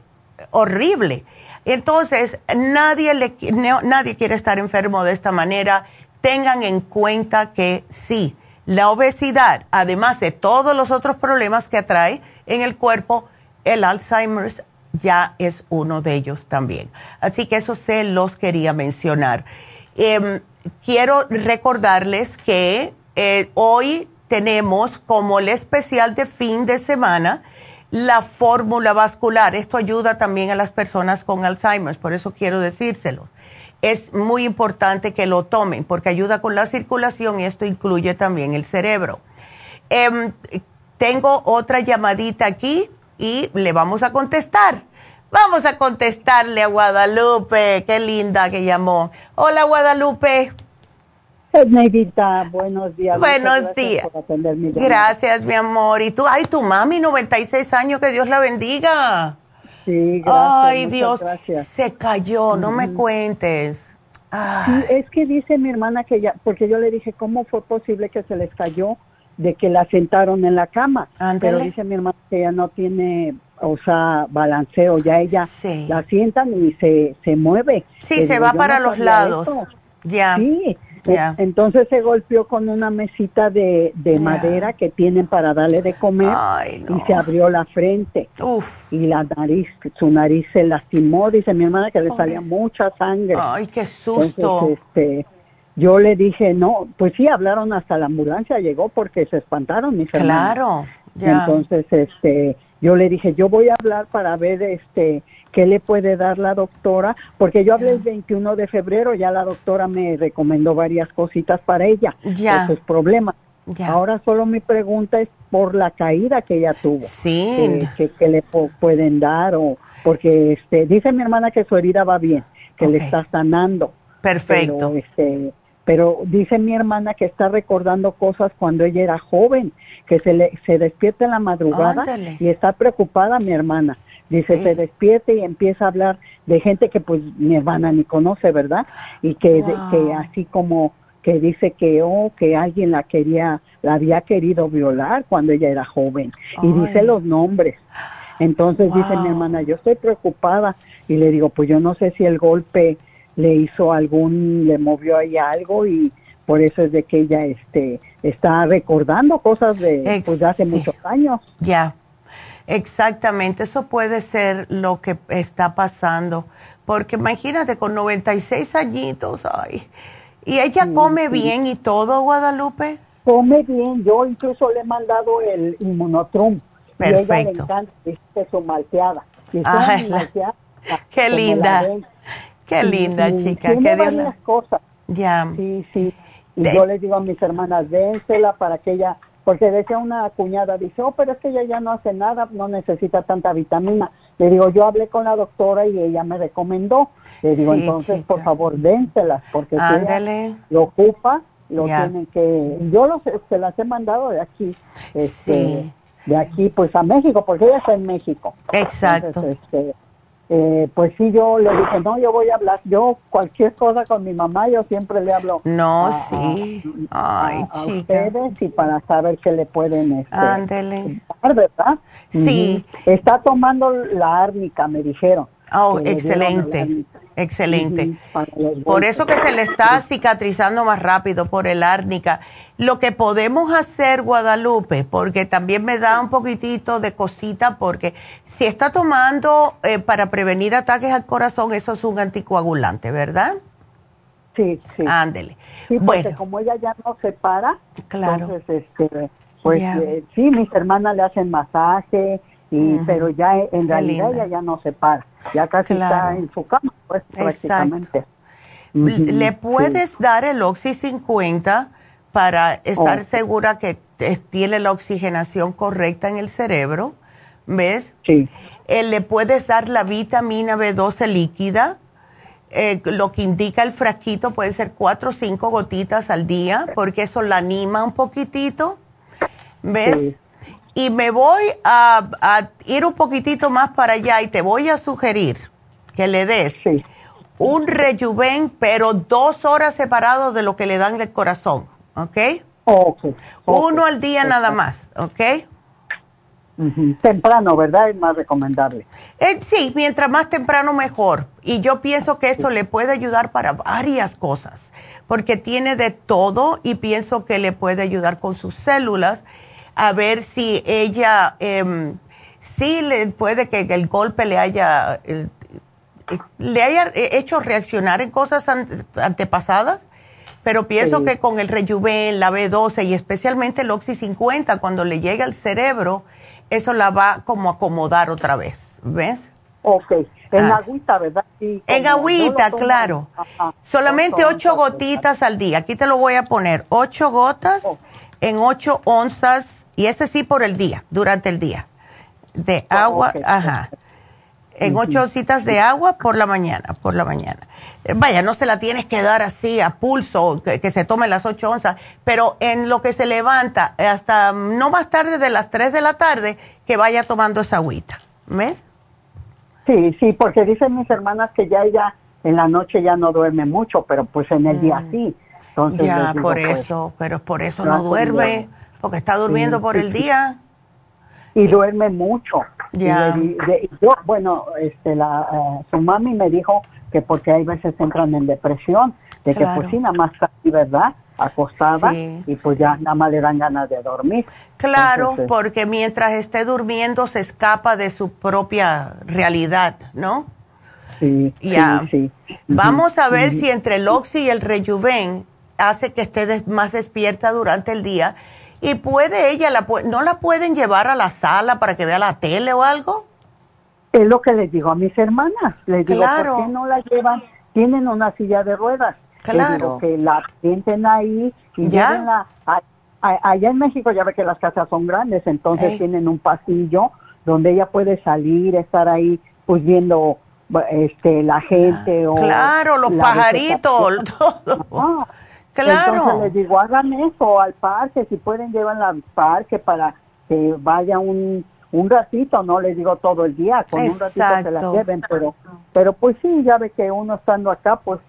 horrible. Entonces, nadie, le, nadie quiere estar enfermo de esta manera tengan en cuenta que sí, la obesidad, además de todos los otros problemas que atrae en el cuerpo, el Alzheimer's ya es uno de ellos también. Así que eso se los quería mencionar. Em, quiero recordarles que eh, hoy tenemos como el especial de fin de semana la fórmula vascular. Esto ayuda también a las personas con Alzheimer's, por eso quiero decírselo es muy importante que lo tomen porque ayuda con la circulación y esto incluye también el cerebro. Em, tengo otra llamadita aquí y le vamos a contestar. Vamos a contestarle a Guadalupe, qué linda que llamó. Hola Guadalupe. <laughs> Neidita, buenos días. Buenos días. gracias, mi amor. Y tú, ay, tu mami, 96 años, que Dios la bendiga. Sí, gracias. Ay, Dios, se cayó, no me cuentes. es que dice mi hermana que ya, porque yo le dije, ¿cómo fue posible que se les cayó de que la sentaron en la cama? Pero dice mi hermana que ella no tiene, o sea, balanceo, ya ella la sientan y se, se mueve. Sí, se va para los lados. Ya. Sí, entonces se golpeó con una mesita de, madera que tienen para darle de comer y se abrió la frente. Y la nariz, su nariz se lastimó, dice mi hermana que le salía mucha sangre. Ay, qué susto. este, yo le dije, no, pues sí, hablaron hasta la ambulancia, llegó porque se espantaron mis Claro, Entonces, este, yo le dije, yo voy a hablar para ver, este, qué le puede dar la doctora, porque yo hablé el 21 de febrero, ya la doctora me recomendó varias cositas para ella, ya. esos problemas. Ahora solo mi pregunta es por la caída que ella tuvo. Sí. Que, le pueden dar o porque este dice mi hermana que su herida va bien, que le está sanando. Perfecto. Pero, este, pero dice mi hermana que está recordando cosas cuando ella era joven, que se le se despierta en la madrugada y está preocupada mi hermana Dice, se despierte y empieza a hablar de gente que pues mi hermana ni conoce, ¿verdad? Y que, que así como que dice que oh, que alguien la quería, la había querido violar cuando ella era joven. Y dice los nombres. Entonces dice mi hermana, yo estoy preocupada y le digo, pues yo no sé si el golpe le hizo algún, le movió ahí algo y por eso es de que ella este está recordando cosas de, pues, de hace muchos años. Ya. Exactamente, eso puede ser lo que está pasando, porque imagínate con 96 añitos, ay, y ella come bien y todo, Guadalupe. Come bien, yo incluso le he mandado el inmunotrum. Perfecto. Y ella le encanta, es su malteada. qué linda, qué linda chica, qué Dios cosas. Ya. Sí, sí. Y yo les digo a mis hermanas, dénsela para que ella porque decía una cuñada, dice, oh, pero es que ella ya no hace nada, no necesita tanta vitamina. Le digo, yo hablé con la doctora y ella me recomendó. Le digo, entonces, por favor, dénselas, porque si lo ocupa, lo tienen que... Yo los, se las he mandado de aquí, este, de aquí pues a México, porque ella está en México. Exacto. este, eh, pues sí, yo le dije, no, yo voy a hablar, yo cualquier cosa con mi mamá, yo siempre le hablo. No, sí. Ay, a ustedes y para saber qué le pueden este, Ándele. dar, ¿verdad? Sí. Está tomando la árnica, me dijeron. Oh, excelente. Excelente. Por eso que se le está cicatrizando más rápido por el árnica. Lo que podemos hacer, Guadalupe, porque también me da un poquitito de cosita, porque si está tomando eh, para prevenir ataques al corazón, eso es un anticoagulante, ¿verdad? Sí, sí. Ándele. Sí, porque Bueno. como ella ya no se para, Claro. entonces, este, pues eh, sí, mis hermanas le hacen masaje, y, pero ya en Qué realidad linda. ella ya no se para, ya casi Claro. está en su cama, pues prácticamente. Ujú, ¿Le sí. puedes dar el Oxy 50 para estar Oh. segura que tiene la oxigenación correcta en el cerebro? ¿Ves? Sí. Eh, le puedes dar la vitamina B12 líquida. eh, lo que indica el frasquito puede ser cuatro o cinco gotitas al día, porque eso la anima un poquitito. ¿Ves? Y me voy a, a ir un poquitito más para allá y te voy a sugerir que le des un rejuven, pero dos horas separados de lo que le dan el corazón, ¿ok? Uno al día nada más, ¿ok? Temprano, ¿verdad? Es más recomendable. Eh, sí, mientras más temprano mejor. Y yo pienso que esto le puede ayudar para varias cosas, porque tiene de todo y pienso que le puede ayudar con sus células a ver si ella, em, sí le puede que el golpe le haya, el- le haya hecho reaccionar en cosas an- antepasadas, pero pienso Sí. que con el rejuven, la B12 y especialmente el Oxy 50, cuando le llega al cerebro, eso la va como a acomodar otra vez, ¿ves? Ok. En Ah. agüita, ¿verdad? Sí, En agüita, claro. Ajá. Solamente Ocho gotitas al día. Aquí te lo voy a poner. Ocho gotas en ocho onzas, y ese sí por el día, durante el día. De agua, ok. ajá. En ocho oncitas de agua por la mañana, por la mañana. Eh, Vaya, no se la tienes que dar así a pulso, que, que se tome las ocho onzas, pero en lo que se levanta, eh, hasta no más tarde de las tres de la tarde, que vaya tomando esa agüita. ¿Ves? Sí, sí, porque dicen mis hermanas que ya ella en la noche ya no duerme mucho, pero pues en el día sí. Entonces, Mm. Ya, digo, por pues, eso, pero por eso no duerme. Porque está durmiendo por el día. y duerme mucho. Ya. Y le yo, bueno, este, la, eh, su mami me dijo que porque hay veces entran en depresión, de que pues sí, nada más así, ¿verdad? Acostada Sí. y pues ya nada más le dan ganas de dormir. Claro, Entonces, porque mientras esté durmiendo se escapa de su propia realidad, ¿no? Sí, Ya. sí, sí. Vamos a ver si entre el Oxy y el Rejuven hace que esté des- más despierta durante el día. Y puede ella, la, ¿no la pueden llevar a la sala para que vea la tele o algo? Es lo que les digo a mis hermanas. Les digo, Claro. ¿por qué no la llevan? Tienen una silla de ruedas. Claro. que la sienten ahí y Ya. A- a- allá en México ya ve que las casas son grandes, entonces Ey. tienen un pasillo donde ella puede salir, estar ahí pues viendo este la gente o Claro, los pajaritos, <laughs> todo. Claro. Entonces les digo, hagan eso al parque, si pueden llevarla al parque para que vaya un, un ratito, no les digo todo el día, con un ratito se la lleven, pero, pero pues sí, ya ve que uno estando acá, pues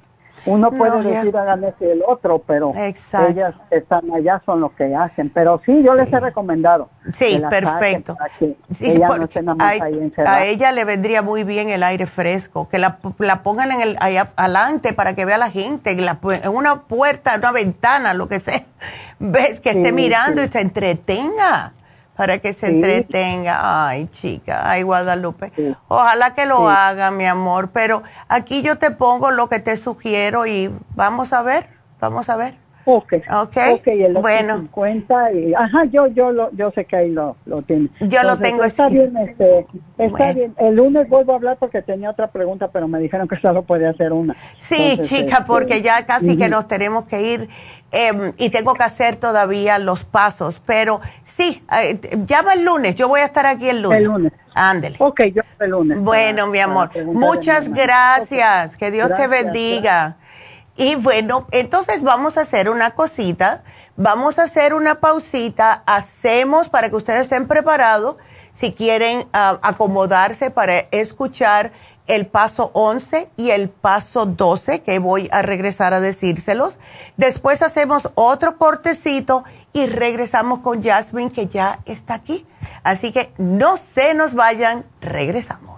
uno puede No, decir hagan ese y el otro, pero Exacto. ellas están allá son lo que hacen. Pero sí, yo les he recomendado. Sí, perfecto. Sí, ella no a, ahí a ella le vendría muy bien el aire fresco, que la, la pongan en el allá adelante para que vea la gente, la en una puerta, una ventana, lo que sea, <laughs> ves que esté mirando y se entretenga, para que se Sí. entretenga. Ay, chica, ay, Guadalupe. Ojalá que lo Sí. haga, mi amor, pero aquí yo te pongo lo que te sugiero y vamos a ver, vamos a ver. Ok, Ok, ok, el bueno. 50 y, ajá, yo, yo, lo, yo sé que ahí lo, lo tiene. Yo lo tengo Está bien, este, está Bueno. bien. El lunes vuelvo a hablar porque tenía otra pregunta, pero me dijeron que <laughs> solo podía hacer una. Sí, Entonces, chica, este, porque ya casi que nos tenemos que ir em, y tengo que hacer todavía los pasos, pero sí, eh, llama el lunes, yo voy a estar aquí el lunes. El lunes. Ándele. Ok, yo el lunes. Bueno, para- mi amor, muchas gracias, que Dios te Gracias, bendiga. Y bueno, entonces vamos a hacer una cosita, vamos a hacer una pausita, hacemos para que ustedes estén preparados, si quieren ah, acomodarse para escuchar el paso 11 y el paso 12, que voy a regresar a decírselos. Después hacemos otro cortecito y regresamos con Jasmine, que ya está aquí. Así que no se nos vayan, regresamos.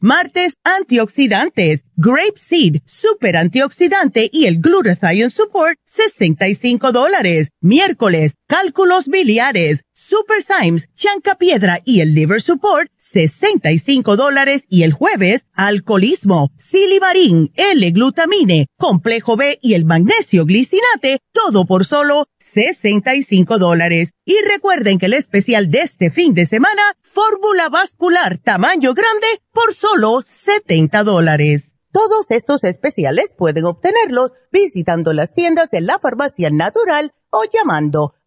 Martes, antioxidantes, Grape Seed, Super Antioxidante y el Glutathione Support, 65 dólares. Miércoles, cálculos biliares, Super Symes, Chanca Piedra y el Liver Support, 65 dólares. Y el jueves, alcoholismo, silimarín, L-glutamine, complejo B y el magnesio glicinate, todo por solo 65 dólares. Y recuerden que el especial de este fin de semana, fórmula vascular tamaño grande por solo 70 dólares. Todos estos especiales pueden obtenerlos visitando las tiendas de la farmacia natural o llamando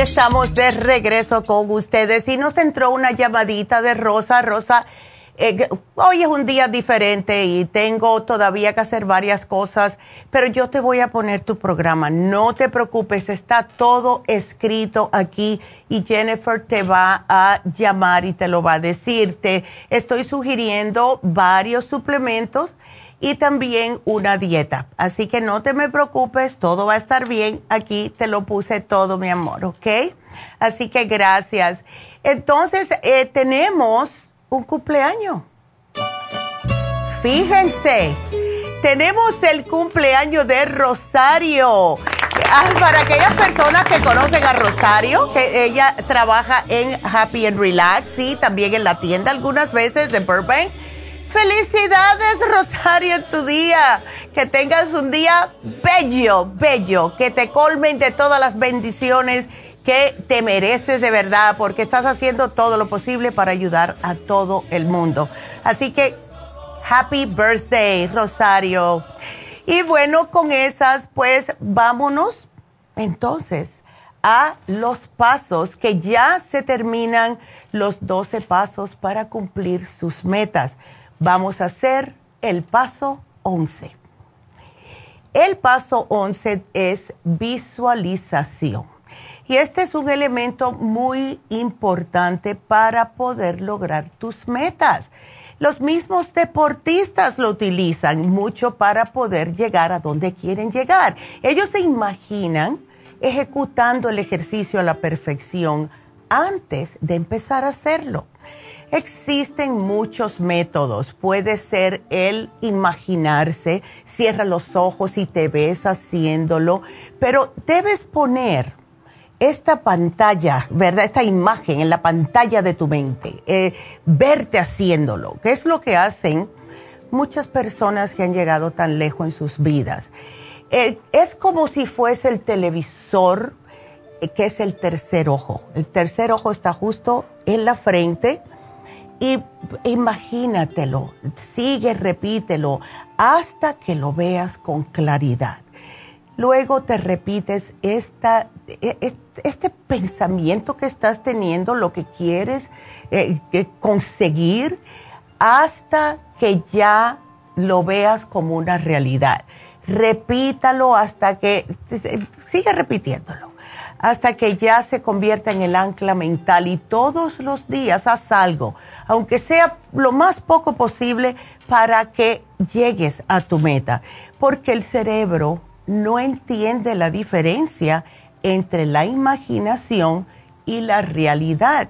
Estamos de regreso con ustedes y nos entró una llamadita de Rosa. Rosa, eh, hoy es un día diferente y tengo todavía que hacer varias cosas, pero yo te voy a poner tu programa. No te preocupes, está todo escrito aquí y Jennifer te va a llamar y te lo va a decir. Te estoy sugiriendo varios suplementos y también una dieta. Así que no te me preocupes, todo va a estar bien. Aquí te lo puse todo, mi amor, ¿ok? Así que gracias. Entonces, eh, tenemos un cumpleaños. Fíjense, tenemos el cumpleaños de Rosario. Ah, para aquellas personas que conocen a Rosario, que ella trabaja en Happy and Relax y también en la tienda algunas veces de Burbank Felicidades, Rosario, en tu día. Que tengas un día bello, bello. Que te colmen de todas las bendiciones que te mereces de verdad, porque estás haciendo todo lo posible para ayudar a todo el mundo. Así que, happy birthday, Rosario. Y bueno, con esas, pues vámonos entonces a los pasos que ya se terminan los 12 pasos para cumplir sus metas. Vamos a hacer el paso 11. El paso 11 es visualización. Y este es un elemento muy importante para poder lograr tus metas. Los mismos deportistas lo utilizan mucho para poder llegar a donde quieren llegar. Ellos se imaginan ejecutando el ejercicio a la perfección antes de empezar a hacerlo. Existen muchos métodos. Puede ser el imaginarse, cierra los ojos y te ves haciéndolo, pero debes poner esta pantalla, ¿verdad? Esta imagen en la pantalla de tu mente, eh, verte haciéndolo, que es lo que hacen muchas personas que han llegado tan lejos en sus vidas. Eh, es como si fuese el televisor, eh, que es el tercer ojo. El tercer ojo está justo en la frente y imagínatelo, sigue, repítelo, hasta que lo veas con claridad. Luego te repites esta, e, e, este pensamiento que estás teniendo, lo que quieres eh, conseguir, hasta que ya lo veas como una realidad. Repítalo hasta que, sigue repitiéndolo, hasta que ya se convierta en el ancla mental y todos los días haz algo, aunque sea lo más poco posible para que llegues a tu meta, porque el cerebro no entiende la diferencia entre la imaginación y la realidad.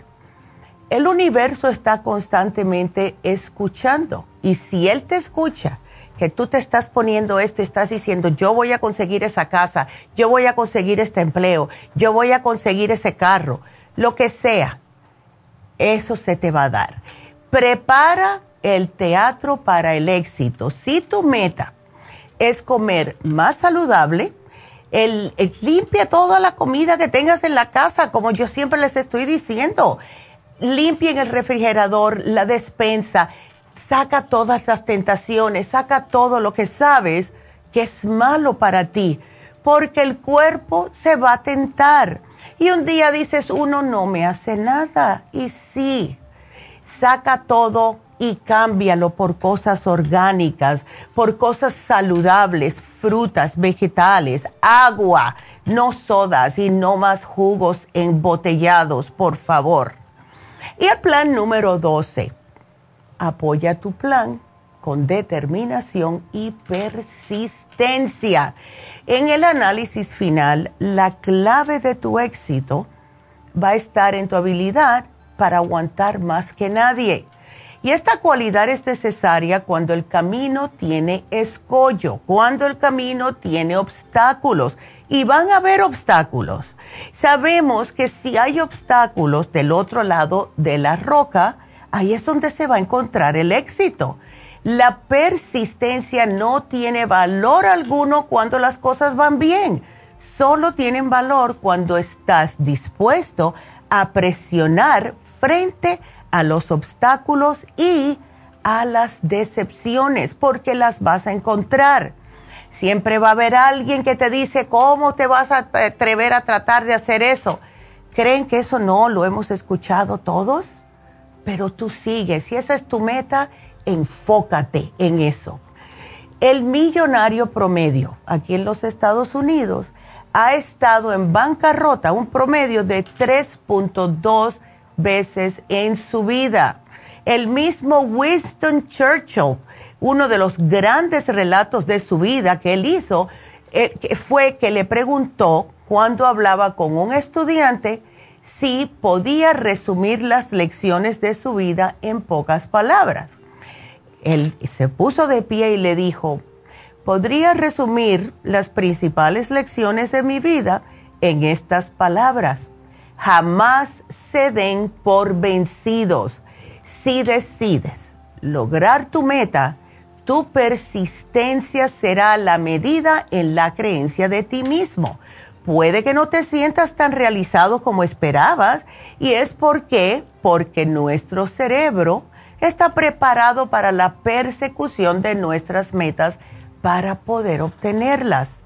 El universo está constantemente escuchando y si Él te escucha, que tú te estás poniendo esto y estás diciendo, yo voy a conseguir esa casa, yo voy a conseguir este empleo, yo voy a conseguir ese carro, lo que sea, eso se te va a dar. Prepara el teatro para el éxito. Si tu meta es comer más saludable, limpia toda la comida que tengas en la casa, como yo siempre les estoy diciendo. Limpien el refrigerador, la despensa, saca todas las tentaciones, saca todo lo que sabes que es malo para ti, porque el cuerpo se va a tentar. Y un día dices, uno no me hace nada. Y sí, saca todo y cámbialo por cosas orgánicas, por cosas saludables, frutas, vegetales, agua, no sodas y no más jugos embotellados, por favor. Y el plan número 12, apoya tu plan con determinación y persistencia. En el análisis final, la clave de tu éxito va a estar en tu habilidad para aguantar más que nadie y esta cualidad es necesaria cuando el camino tiene escollo, cuando el camino tiene obstáculos. Y van a haber obstáculos. Sabemos que si hay obstáculos del otro lado de la roca, ahí es donde se va a encontrar el éxito. La persistencia no tiene valor alguno cuando las cosas van bien. Solo tienen valor cuando estás dispuesto a presionar frente a los obstáculos y a las decepciones, porque las vas a encontrar. Siempre va a haber alguien que te dice, ¿cómo te vas a atrever a tratar de hacer eso? ¿Creen que eso no lo hemos escuchado todos? Pero tú sigues, si esa es tu meta, enfócate en eso. El millonario promedio aquí en los Estados Unidos ha estado en bancarrota, un promedio de 3.2 veces en su vida. El mismo Winston Churchill, uno de los grandes relatos de su vida que él hizo, eh, fue que le preguntó cuando hablaba con un estudiante si podía resumir las lecciones de su vida en pocas palabras. Él se puso de pie y le dijo, podría resumir las principales lecciones de mi vida en estas palabras jamás se den por vencidos. Si decides lograr tu meta, tu persistencia será la medida en la creencia de ti mismo. Puede que no te sientas tan realizado como esperabas y es porque porque nuestro cerebro está preparado para la persecución de nuestras metas para poder obtenerlas.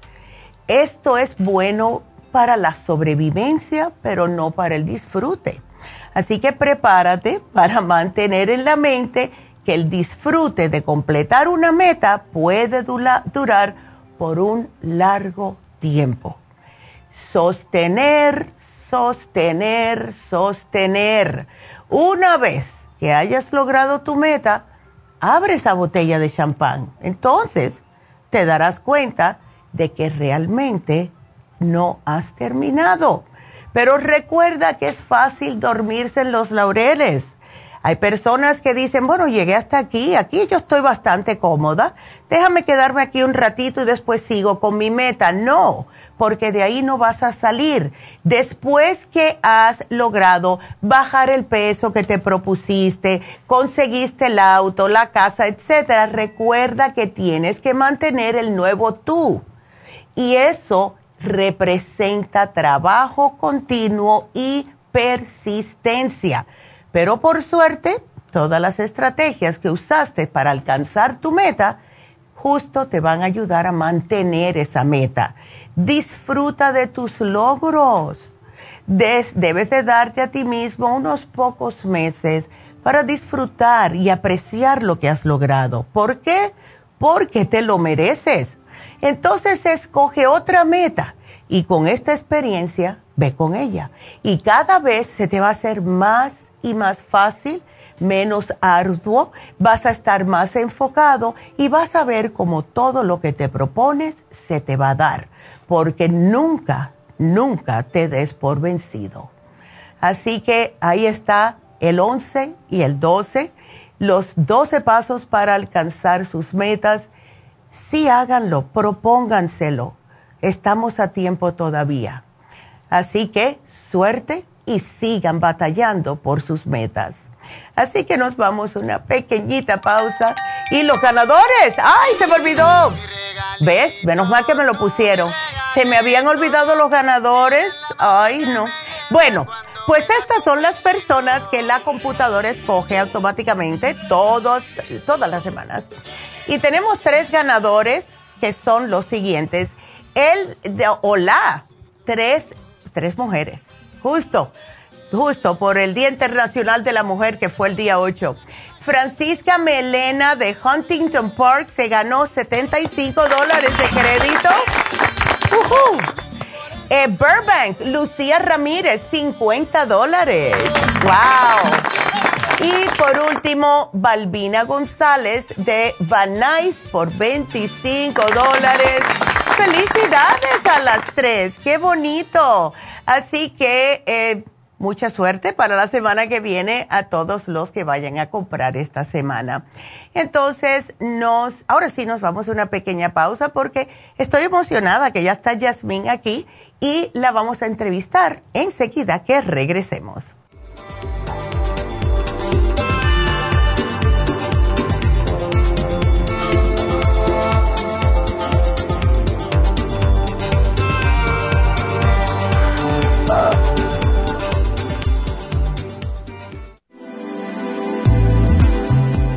Esto es bueno para la sobrevivencia, pero no para el disfrute. Así que prepárate para mantener en la mente que el disfrute de completar una meta puede durar por un largo tiempo. Sostener, sostener, sostener. Una vez que hayas logrado tu meta, abre esa botella de champán. Entonces te darás cuenta de que realmente no has terminado. Pero recuerda que es fácil dormirse en los laureles. Hay personas que dicen, bueno, llegué hasta aquí, aquí yo estoy bastante cómoda, déjame quedarme aquí un ratito y después sigo con mi meta. No, porque de ahí no vas a salir. Después que has logrado bajar el peso que te propusiste, conseguiste el auto, la casa, etcétera, recuerda que tienes que mantener el nuevo tú. Y eso representa trabajo continuo y persistencia pero por suerte, todas las estrategias que usaste para alcanzar tu meta, justo te van a ayudar a mantener esa meta. Disfruta de tus logros. debes de darte a ti mismo unos pocos meses para disfrutar y apreciar lo que has logrado. ¿Por qué? Porque te lo mereces. Entonces escoge otra meta y con esta experiencia ve con ella. Y cada vez se te va a hacer más y más fácil, menos arduo, vas a estar más enfocado y vas a ver cómo todo lo que te propones se te va a dar, porque nunca, nunca te des por vencido. Así que ahí está el 11 y el 12, los 12 pasos para alcanzar sus metas. Sí háganlo, propónganselo. Estamos a tiempo todavía. Así que suerte y sigan batallando por sus metas. Así que nos vamos a una pequeñita pausa. Y los ganadores, ¡ay, se me olvidó! ¿Ves? Menos mal que me lo pusieron. Se me habían olvidado los ganadores. Ay, no. Bueno, pues estas son las personas que la computadora escoge automáticamente todos, todas las semanas. Y tenemos tres ganadores que son los siguientes. El de Hola, tres, tres mujeres justo, justo por el Día Internacional de la Mujer que fue el día 8. Francisca Melena de Huntington Park se ganó 75 dólares de crédito. Eh, Burbank, Lucía Ramírez, 50 dólares. ¡Wow! Y por último, Balbina González de Van por 25 dólares. ¡Felicidades a las tres! ¡Qué bonito! Así que eh, mucha suerte para la semana que viene a todos los que vayan a comprar esta semana. Entonces, nos, ahora sí nos vamos a una pequeña pausa porque estoy emocionada que ya está Yasmín aquí y la vamos a entrevistar enseguida que regresemos.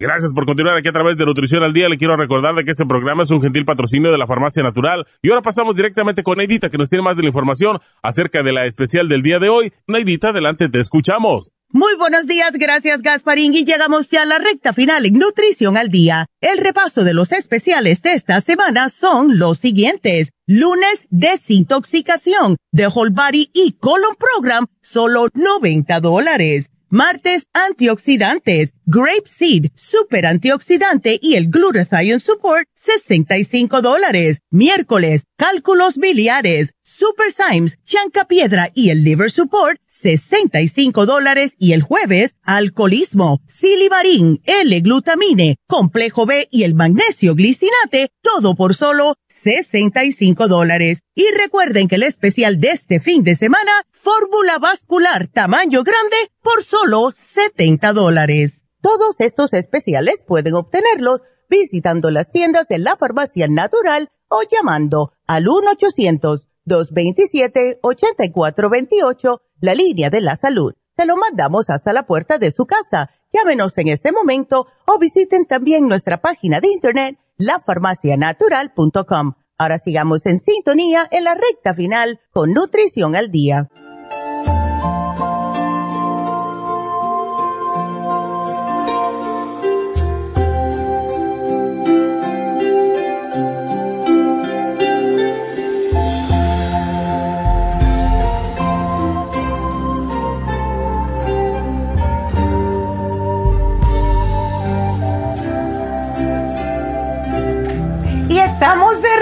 Gracias por continuar aquí a través de Nutrición al Día. Le quiero recordar de que este programa es un gentil patrocinio de la Farmacia Natural. Y ahora pasamos directamente con Neidita, que nos tiene más de la información acerca de la especial del día de hoy. Neidita, adelante, te escuchamos. Muy buenos días, gracias Gasparín. Y llegamos ya a la recta final en Nutrición al Día. El repaso de los especiales de esta semana son los siguientes. Lunes, desintoxicación de Whole Body y Colon Program, solo 90 dólares. Martes, antioxidantes, Grape Seed, Super Antioxidante y el Glutathione Support, 65 dólares. Miércoles, cálculos biliares, Super Symes, Chanca Piedra y el Liver Support, 65 dólares. Y el jueves, alcoholismo, silimarín, L-glutamine, complejo B y el magnesio glicinate, todo por solo 65 dólares. Y recuerden que el especial de este fin de semana, fórmula vascular tamaño grande por solo 70 dólares. Todos estos especiales pueden obtenerlos visitando las tiendas de la farmacia natural o llamando al 1 800 1-800-227-8428, la línea de la salud. Se lo mandamos hasta la puerta de su casa. Llámenos en este momento o visiten también nuestra página de internet, lafarmacianatural.com. Ahora sigamos en sintonía en la recta final con Nutrición al Día.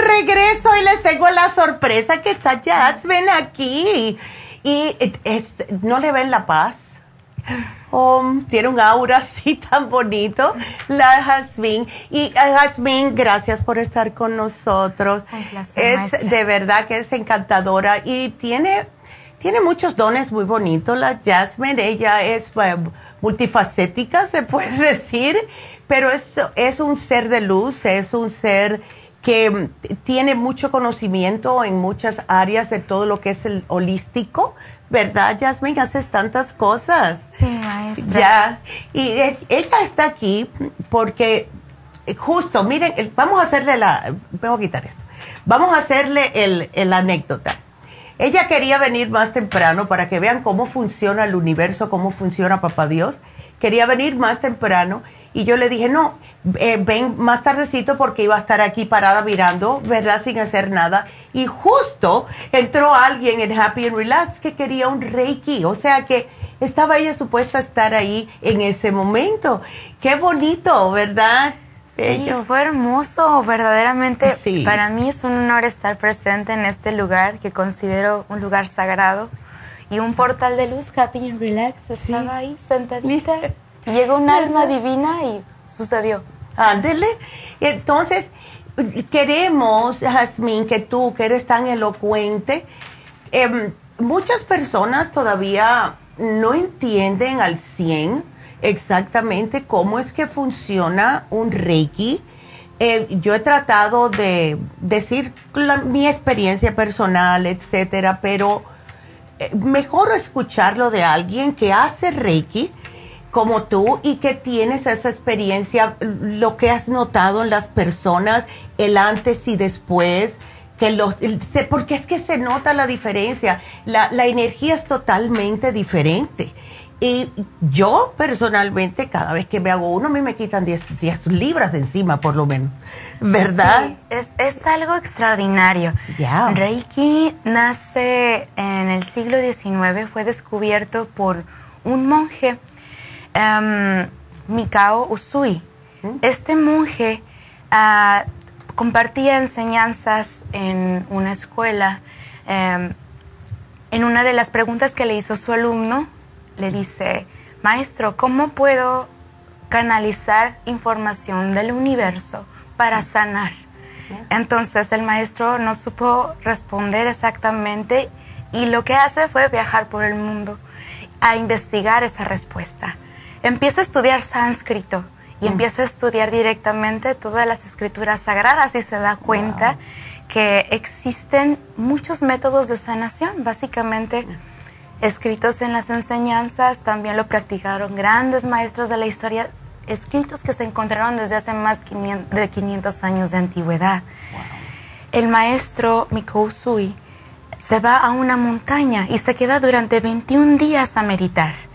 Regreso y les tengo la sorpresa que está Jasmine aquí. Y no le ven la paz. Oh, tiene un aura <laughs> así tan bonito, la Jasmine. Y eh, Jasmine, gracias por estar con nosotros. es de verdad que es encantadora y tiene, tiene muchos dones muy bonitos. La Jasmine, ella es eh, multifacética, se puede <laughs> decir, pero es, es un ser de luz, es un ser que tiene mucho conocimiento en muchas áreas de todo lo que es el holístico, ¿verdad, Jasmine? Haces tantas cosas. Sí, maestra. Ya, y e, ella está aquí porque justo, miren, vamos a hacerle la, voy a quitar esto, vamos a hacerle el, el anécdota. Ella quería venir más temprano para que vean cómo funciona el universo, cómo funciona Papá Dios. Quería venir más temprano y yo le dije, no, eh, ven más tardecito porque iba a estar aquí parada mirando, ¿verdad? Sin hacer nada. Y justo entró alguien en Happy and Relax que quería un Reiki. O sea que estaba ella supuesta a estar ahí en ese momento. Qué bonito, ¿verdad? Sí, fue hermoso, verdaderamente. Para mí es un honor estar presente en este lugar que considero un lugar sagrado y un portal de luz, Happy and Relax, estaba ahí sentadita. <laughs> Llegó un alma divina y sucedió. Ándele. Entonces, queremos, Jasmine, que tú, que eres tan elocuente, em, muchas personas todavía no entienden al 100 exactamente cómo es que funciona un Reiki. Eh, yo he tratado de decir mi experiencia personal, etcétera, pero eh, mejor escucharlo de alguien que hace Reiki como tú y que tienes esa experiencia, lo que has notado en las personas, el antes y después, que los, porque es que se nota la diferencia, la, la energía es totalmente diferente. Y yo personalmente, cada vez que me hago uno, a mí me quitan 10, 10 libras de encima, por lo menos. ¿Verdad? Sí, es, es algo extraordinario. Reiki nace en el siglo XIX, fue descubierto por un monje um, Mikao Usui. Este monje ah, compartía enseñanzas en una escuela. Em, en una de las preguntas que le hizo su alumno, le dice, maestro, ¿cómo puedo canalizar información del universo para sanar? Entonces el maestro no supo responder exactamente y lo que hace fue viajar por el mundo a investigar esa respuesta empieza a estudiar sánscrito y mm. empieza a estudiar directamente todas las escrituras sagradas y se da cuenta que existen muchos métodos de sanación, básicamente mm. escritos en las enseñanzas, también lo practicaron grandes maestros de la historia, escritos que se encontraron desde hace más de 500 años de antigüedad. El maestro Mikou Sui se va a una montaña y se queda durante 21 días a meditar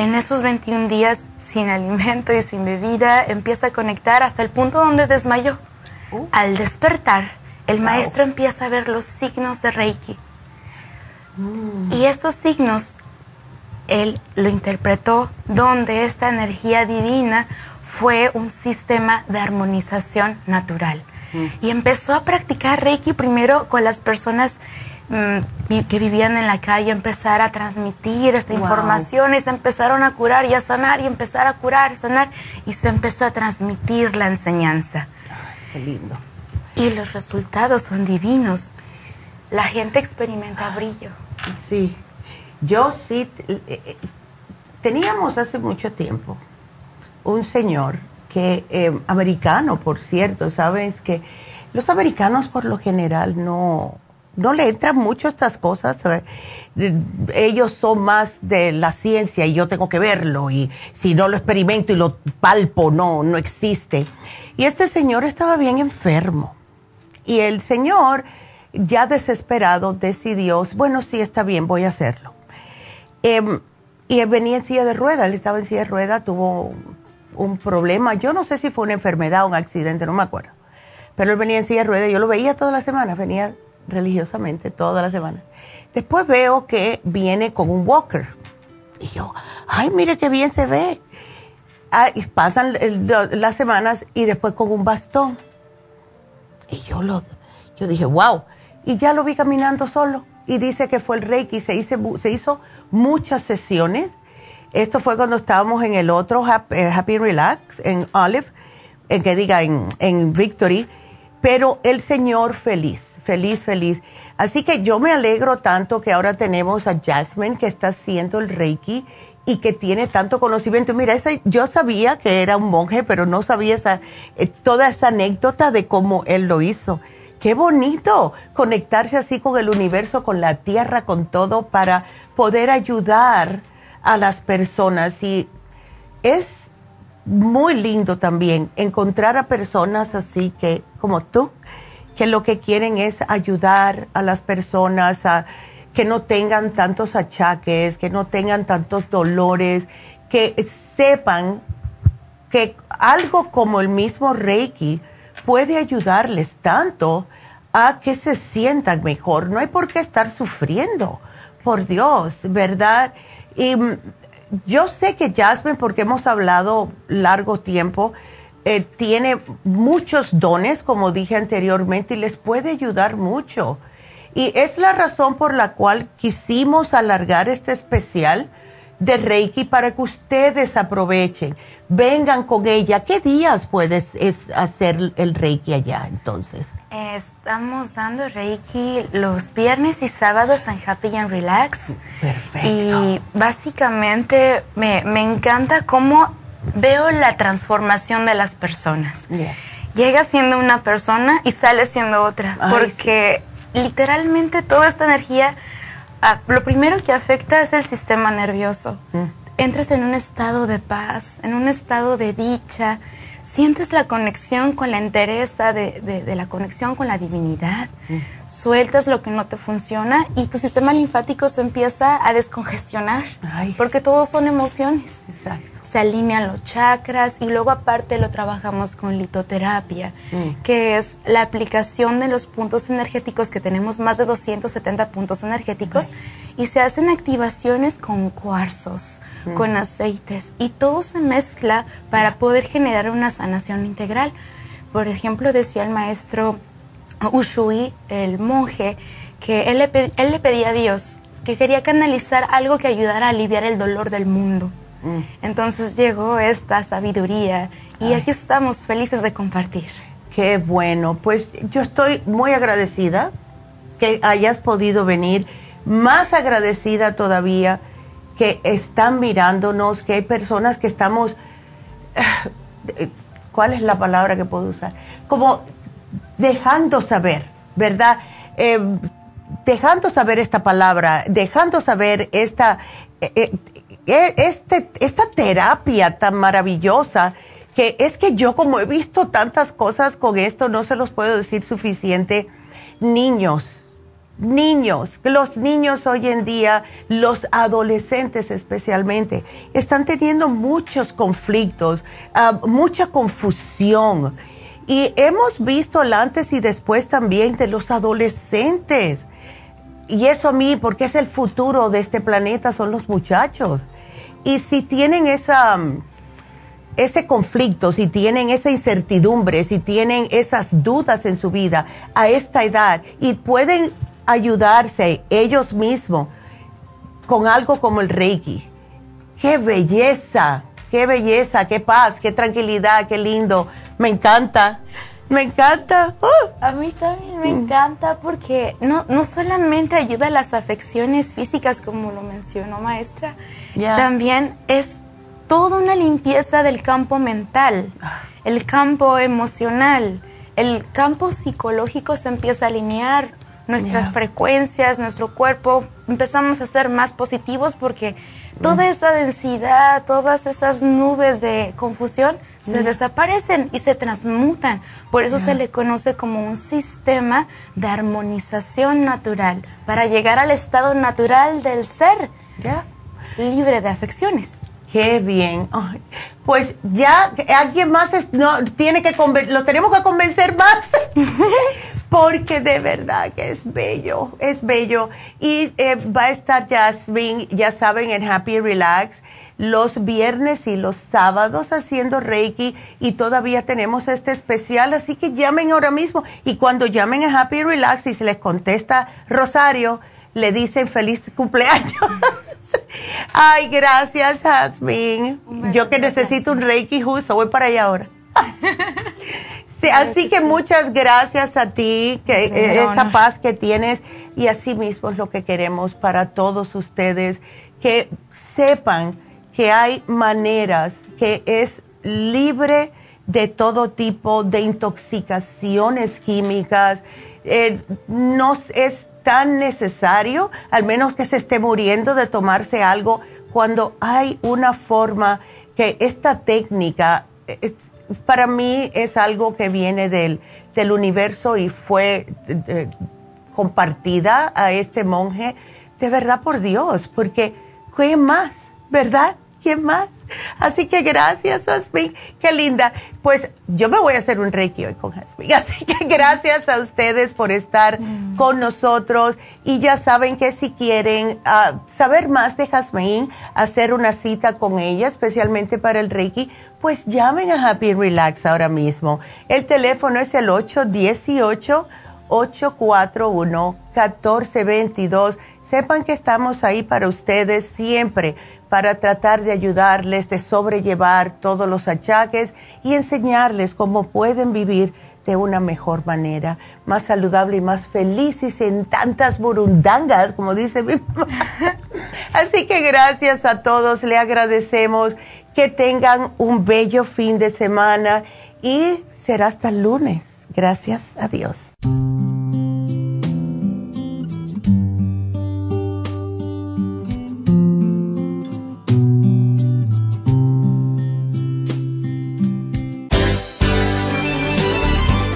en esos 21 días sin alimento y sin bebida empieza a conectar hasta el punto donde desmayó. Uh. Al despertar, el maestro empieza a ver los signos de Reiki. Mm. Y estos signos, él lo interpretó donde esta energía divina fue un sistema de armonización natural. Mm. Y empezó a practicar Reiki primero con las personas que vivían en la calle empezar a transmitir esta información y se empezaron a curar y a sanar y empezar a curar, sanar y se empezó a transmitir la enseñanza. qué lindo. Y los resultados son divinos. La gente experimenta brillo. Sí, yo sí, eh, eh, teníamos hace mucho tiempo un señor que, eh, americano por cierto, sabes que los americanos por lo general no no le entran mucho estas cosas. Ellos son más de la ciencia y yo tengo que verlo y si no lo experimento y lo palpo, no, no existe. Y este señor estaba bien enfermo. Y el señor, ya desesperado, decidió, bueno, sí, está bien, voy a hacerlo. Em, y él venía en silla de ruedas, él estaba en silla de ruedas, tuvo un problema, yo no sé si fue una enfermedad o un accidente, no me acuerdo. Pero él venía en silla de ruedas, yo lo veía todas las semanas, venía religiosamente todas las semanas. Después veo que viene con un walker. Y yo, ay, mire qué bien se ve. Ah, y pasan las semanas y después con un bastón. Y yo lo, yo dije, wow. Y ya lo vi caminando solo. Y dice que fue el Reiki. Se, hizo, se hizo muchas sesiones. Esto fue cuando estábamos en el otro Happy, Happy Relax, en Olive, que diga, en Victory. Pero el Señor feliz, feliz, feliz. Así que yo me alegro tanto que ahora tenemos a Jasmine que está haciendo el Reiki y que tiene tanto conocimiento. Mira, yo sabía que era un monje, pero no sabía esa, eh, toda esa anécdota de cómo él lo hizo. Qué bonito conectarse así con el universo, con la tierra, con todo, para poder ayudar a las personas. Y es muy lindo también encontrar a personas así que, como tú, que lo que quieren es ayudar a las personas a que no tengan tantos achaques, que no tengan tantos dolores, que sepan que algo como el mismo Reiki puede ayudarles tanto a que se sientan mejor. No hay por qué estar sufriendo, por Dios, ¿verdad? Y mm, yo sé que Jasmine, porque hemos hablado largo tiempo, eh, tiene muchos dones, como dije anteriormente, y les puede ayudar mucho. Y es la razón por la cual quisimos alargar este especial de Reiki para que ustedes aprovechen, vengan con ella. ¿Qué días puedes hacer el Reiki allá entonces? Estamos dando Reiki los viernes y sábados en Happy and Relax. Perfecto. Y básicamente me, encanta cómo veo la transformación de las personas. Llega siendo una persona y sale siendo otra, porque literalmente toda esta energía, ah, lo primero que afecta es el sistema nervioso. Mm. Entras en un estado de paz, en un estado de dicha, sientes la conexión con la entereza de, la conexión con la divinidad, mm. sueltas lo que no te funciona y tu sistema linfático se empieza a descongestionar, porque todos son emociones. Exacto se alinean los chakras y luego aparte lo trabajamos con litoterapia, mm. que es la aplicación de los puntos energéticos, que tenemos más de 270 puntos energéticos, y se hacen activaciones con cuarzos, mm. con aceites, y todo se mezcla para poder generar una sanación integral. Por ejemplo, decía el maestro Ushui, el monje, que él le, él le pedía a Dios que quería canalizar algo que ayudara a aliviar el dolor del mundo. Mm. Entonces llegó esta sabiduría y aquí estamos felices de compartir. Qué bueno, pues yo estoy muy agradecida que hayas podido venir, más agradecida todavía que están mirándonos, que hay personas que estamos, <sighs> ¿cuál es la palabra que puedo usar? Como dejando saber, ¿verdad? Eh, dejando saber esta palabra, dejando saber esta, eh, eh, este, esta terapia tan maravillosa que es que yo como he visto tantas cosas con esto, no se los puedo decir suficiente, niños, niños, los niños hoy en día, los adolescentes especialmente, están teniendo muchos conflictos, ah, mucha confusión. Y hemos visto el antes y después también de los adolescentes. Y eso a mí, porque es el futuro de este planeta, son los muchachos. Y si tienen esa, ese conflicto, si tienen esa incertidumbre, si tienen esas dudas en su vida a esta edad y pueden ayudarse ellos mismos con algo como el Reiki, qué belleza, qué belleza, qué paz, qué tranquilidad, qué lindo. Me encanta. Me encanta. ¡Uh! A mí también me encanta porque no, no solamente ayuda a las afecciones físicas, como lo mencionó maestra, también es toda una limpieza del campo mental, el campo emocional, el campo psicológico se empieza a alinear, nuestras frecuencias, nuestro cuerpo, empezamos a ser más positivos porque toda esa densidad, todas esas nubes de confusión se desaparecen y se transmutan. Por eso se le conoce como un sistema de armonización natural, para llegar al estado natural del ser, libre de afecciones. Qué bien. pues ya alguien más no, tiene que lo tenemos que convencer más <laughs> porque de verdad que es bello, es bello. Y eh, va a estar Jasmine, ya saben, en Happy Relax los viernes y los sábados haciendo Reiki y todavía tenemos este especial, así que llamen ahora mismo y cuando llamen a Happy Relax y se les contesta Rosario, le dicen feliz cumpleaños. <laughs> Ay, gracias, Jasmine. Yo que necesito un Reiki justo, voy para allá ahora. <laughs> así que muchas gracias a ti, que eh, esa paz que tienes y así mismo es lo que queremos para todos ustedes, que sepan que hay maneras, que es libre de todo tipo de intoxicaciones químicas. Eh, no es tan necesario, al menos que se esté muriendo de tomarse algo, cuando hay una forma que esta técnica, para mí es algo que viene del, del universo y fue compartida a este monje, de verdad por Dios, porque ¿qué más? ¿Verdad? ¿Quién más? Así que gracias, Jasmine. Qué linda. Pues yo me voy a hacer un reiki hoy con Jasmine. <laughs> Así que gracias a ustedes por estar mm. con nosotros. Y ya saben que si quieren ah, saber más de Jasmine, hacer una cita con ella, especialmente para el reiki, pues llamen a Happy Relax ahora mismo. El teléfono es el 818 841 1422 Sepan que estamos ahí para ustedes siempre para tratar de ayudarles, de sobrellevar todos los achaques y enseñarles cómo pueden vivir de una mejor manera, más saludable y más feliz y sin tantas burundangas, como dice mi mamá. <laughs> Así que gracias a todos, le agradecemos que tengan un bello fin de semana y será hasta el lunes. Gracias a Dios.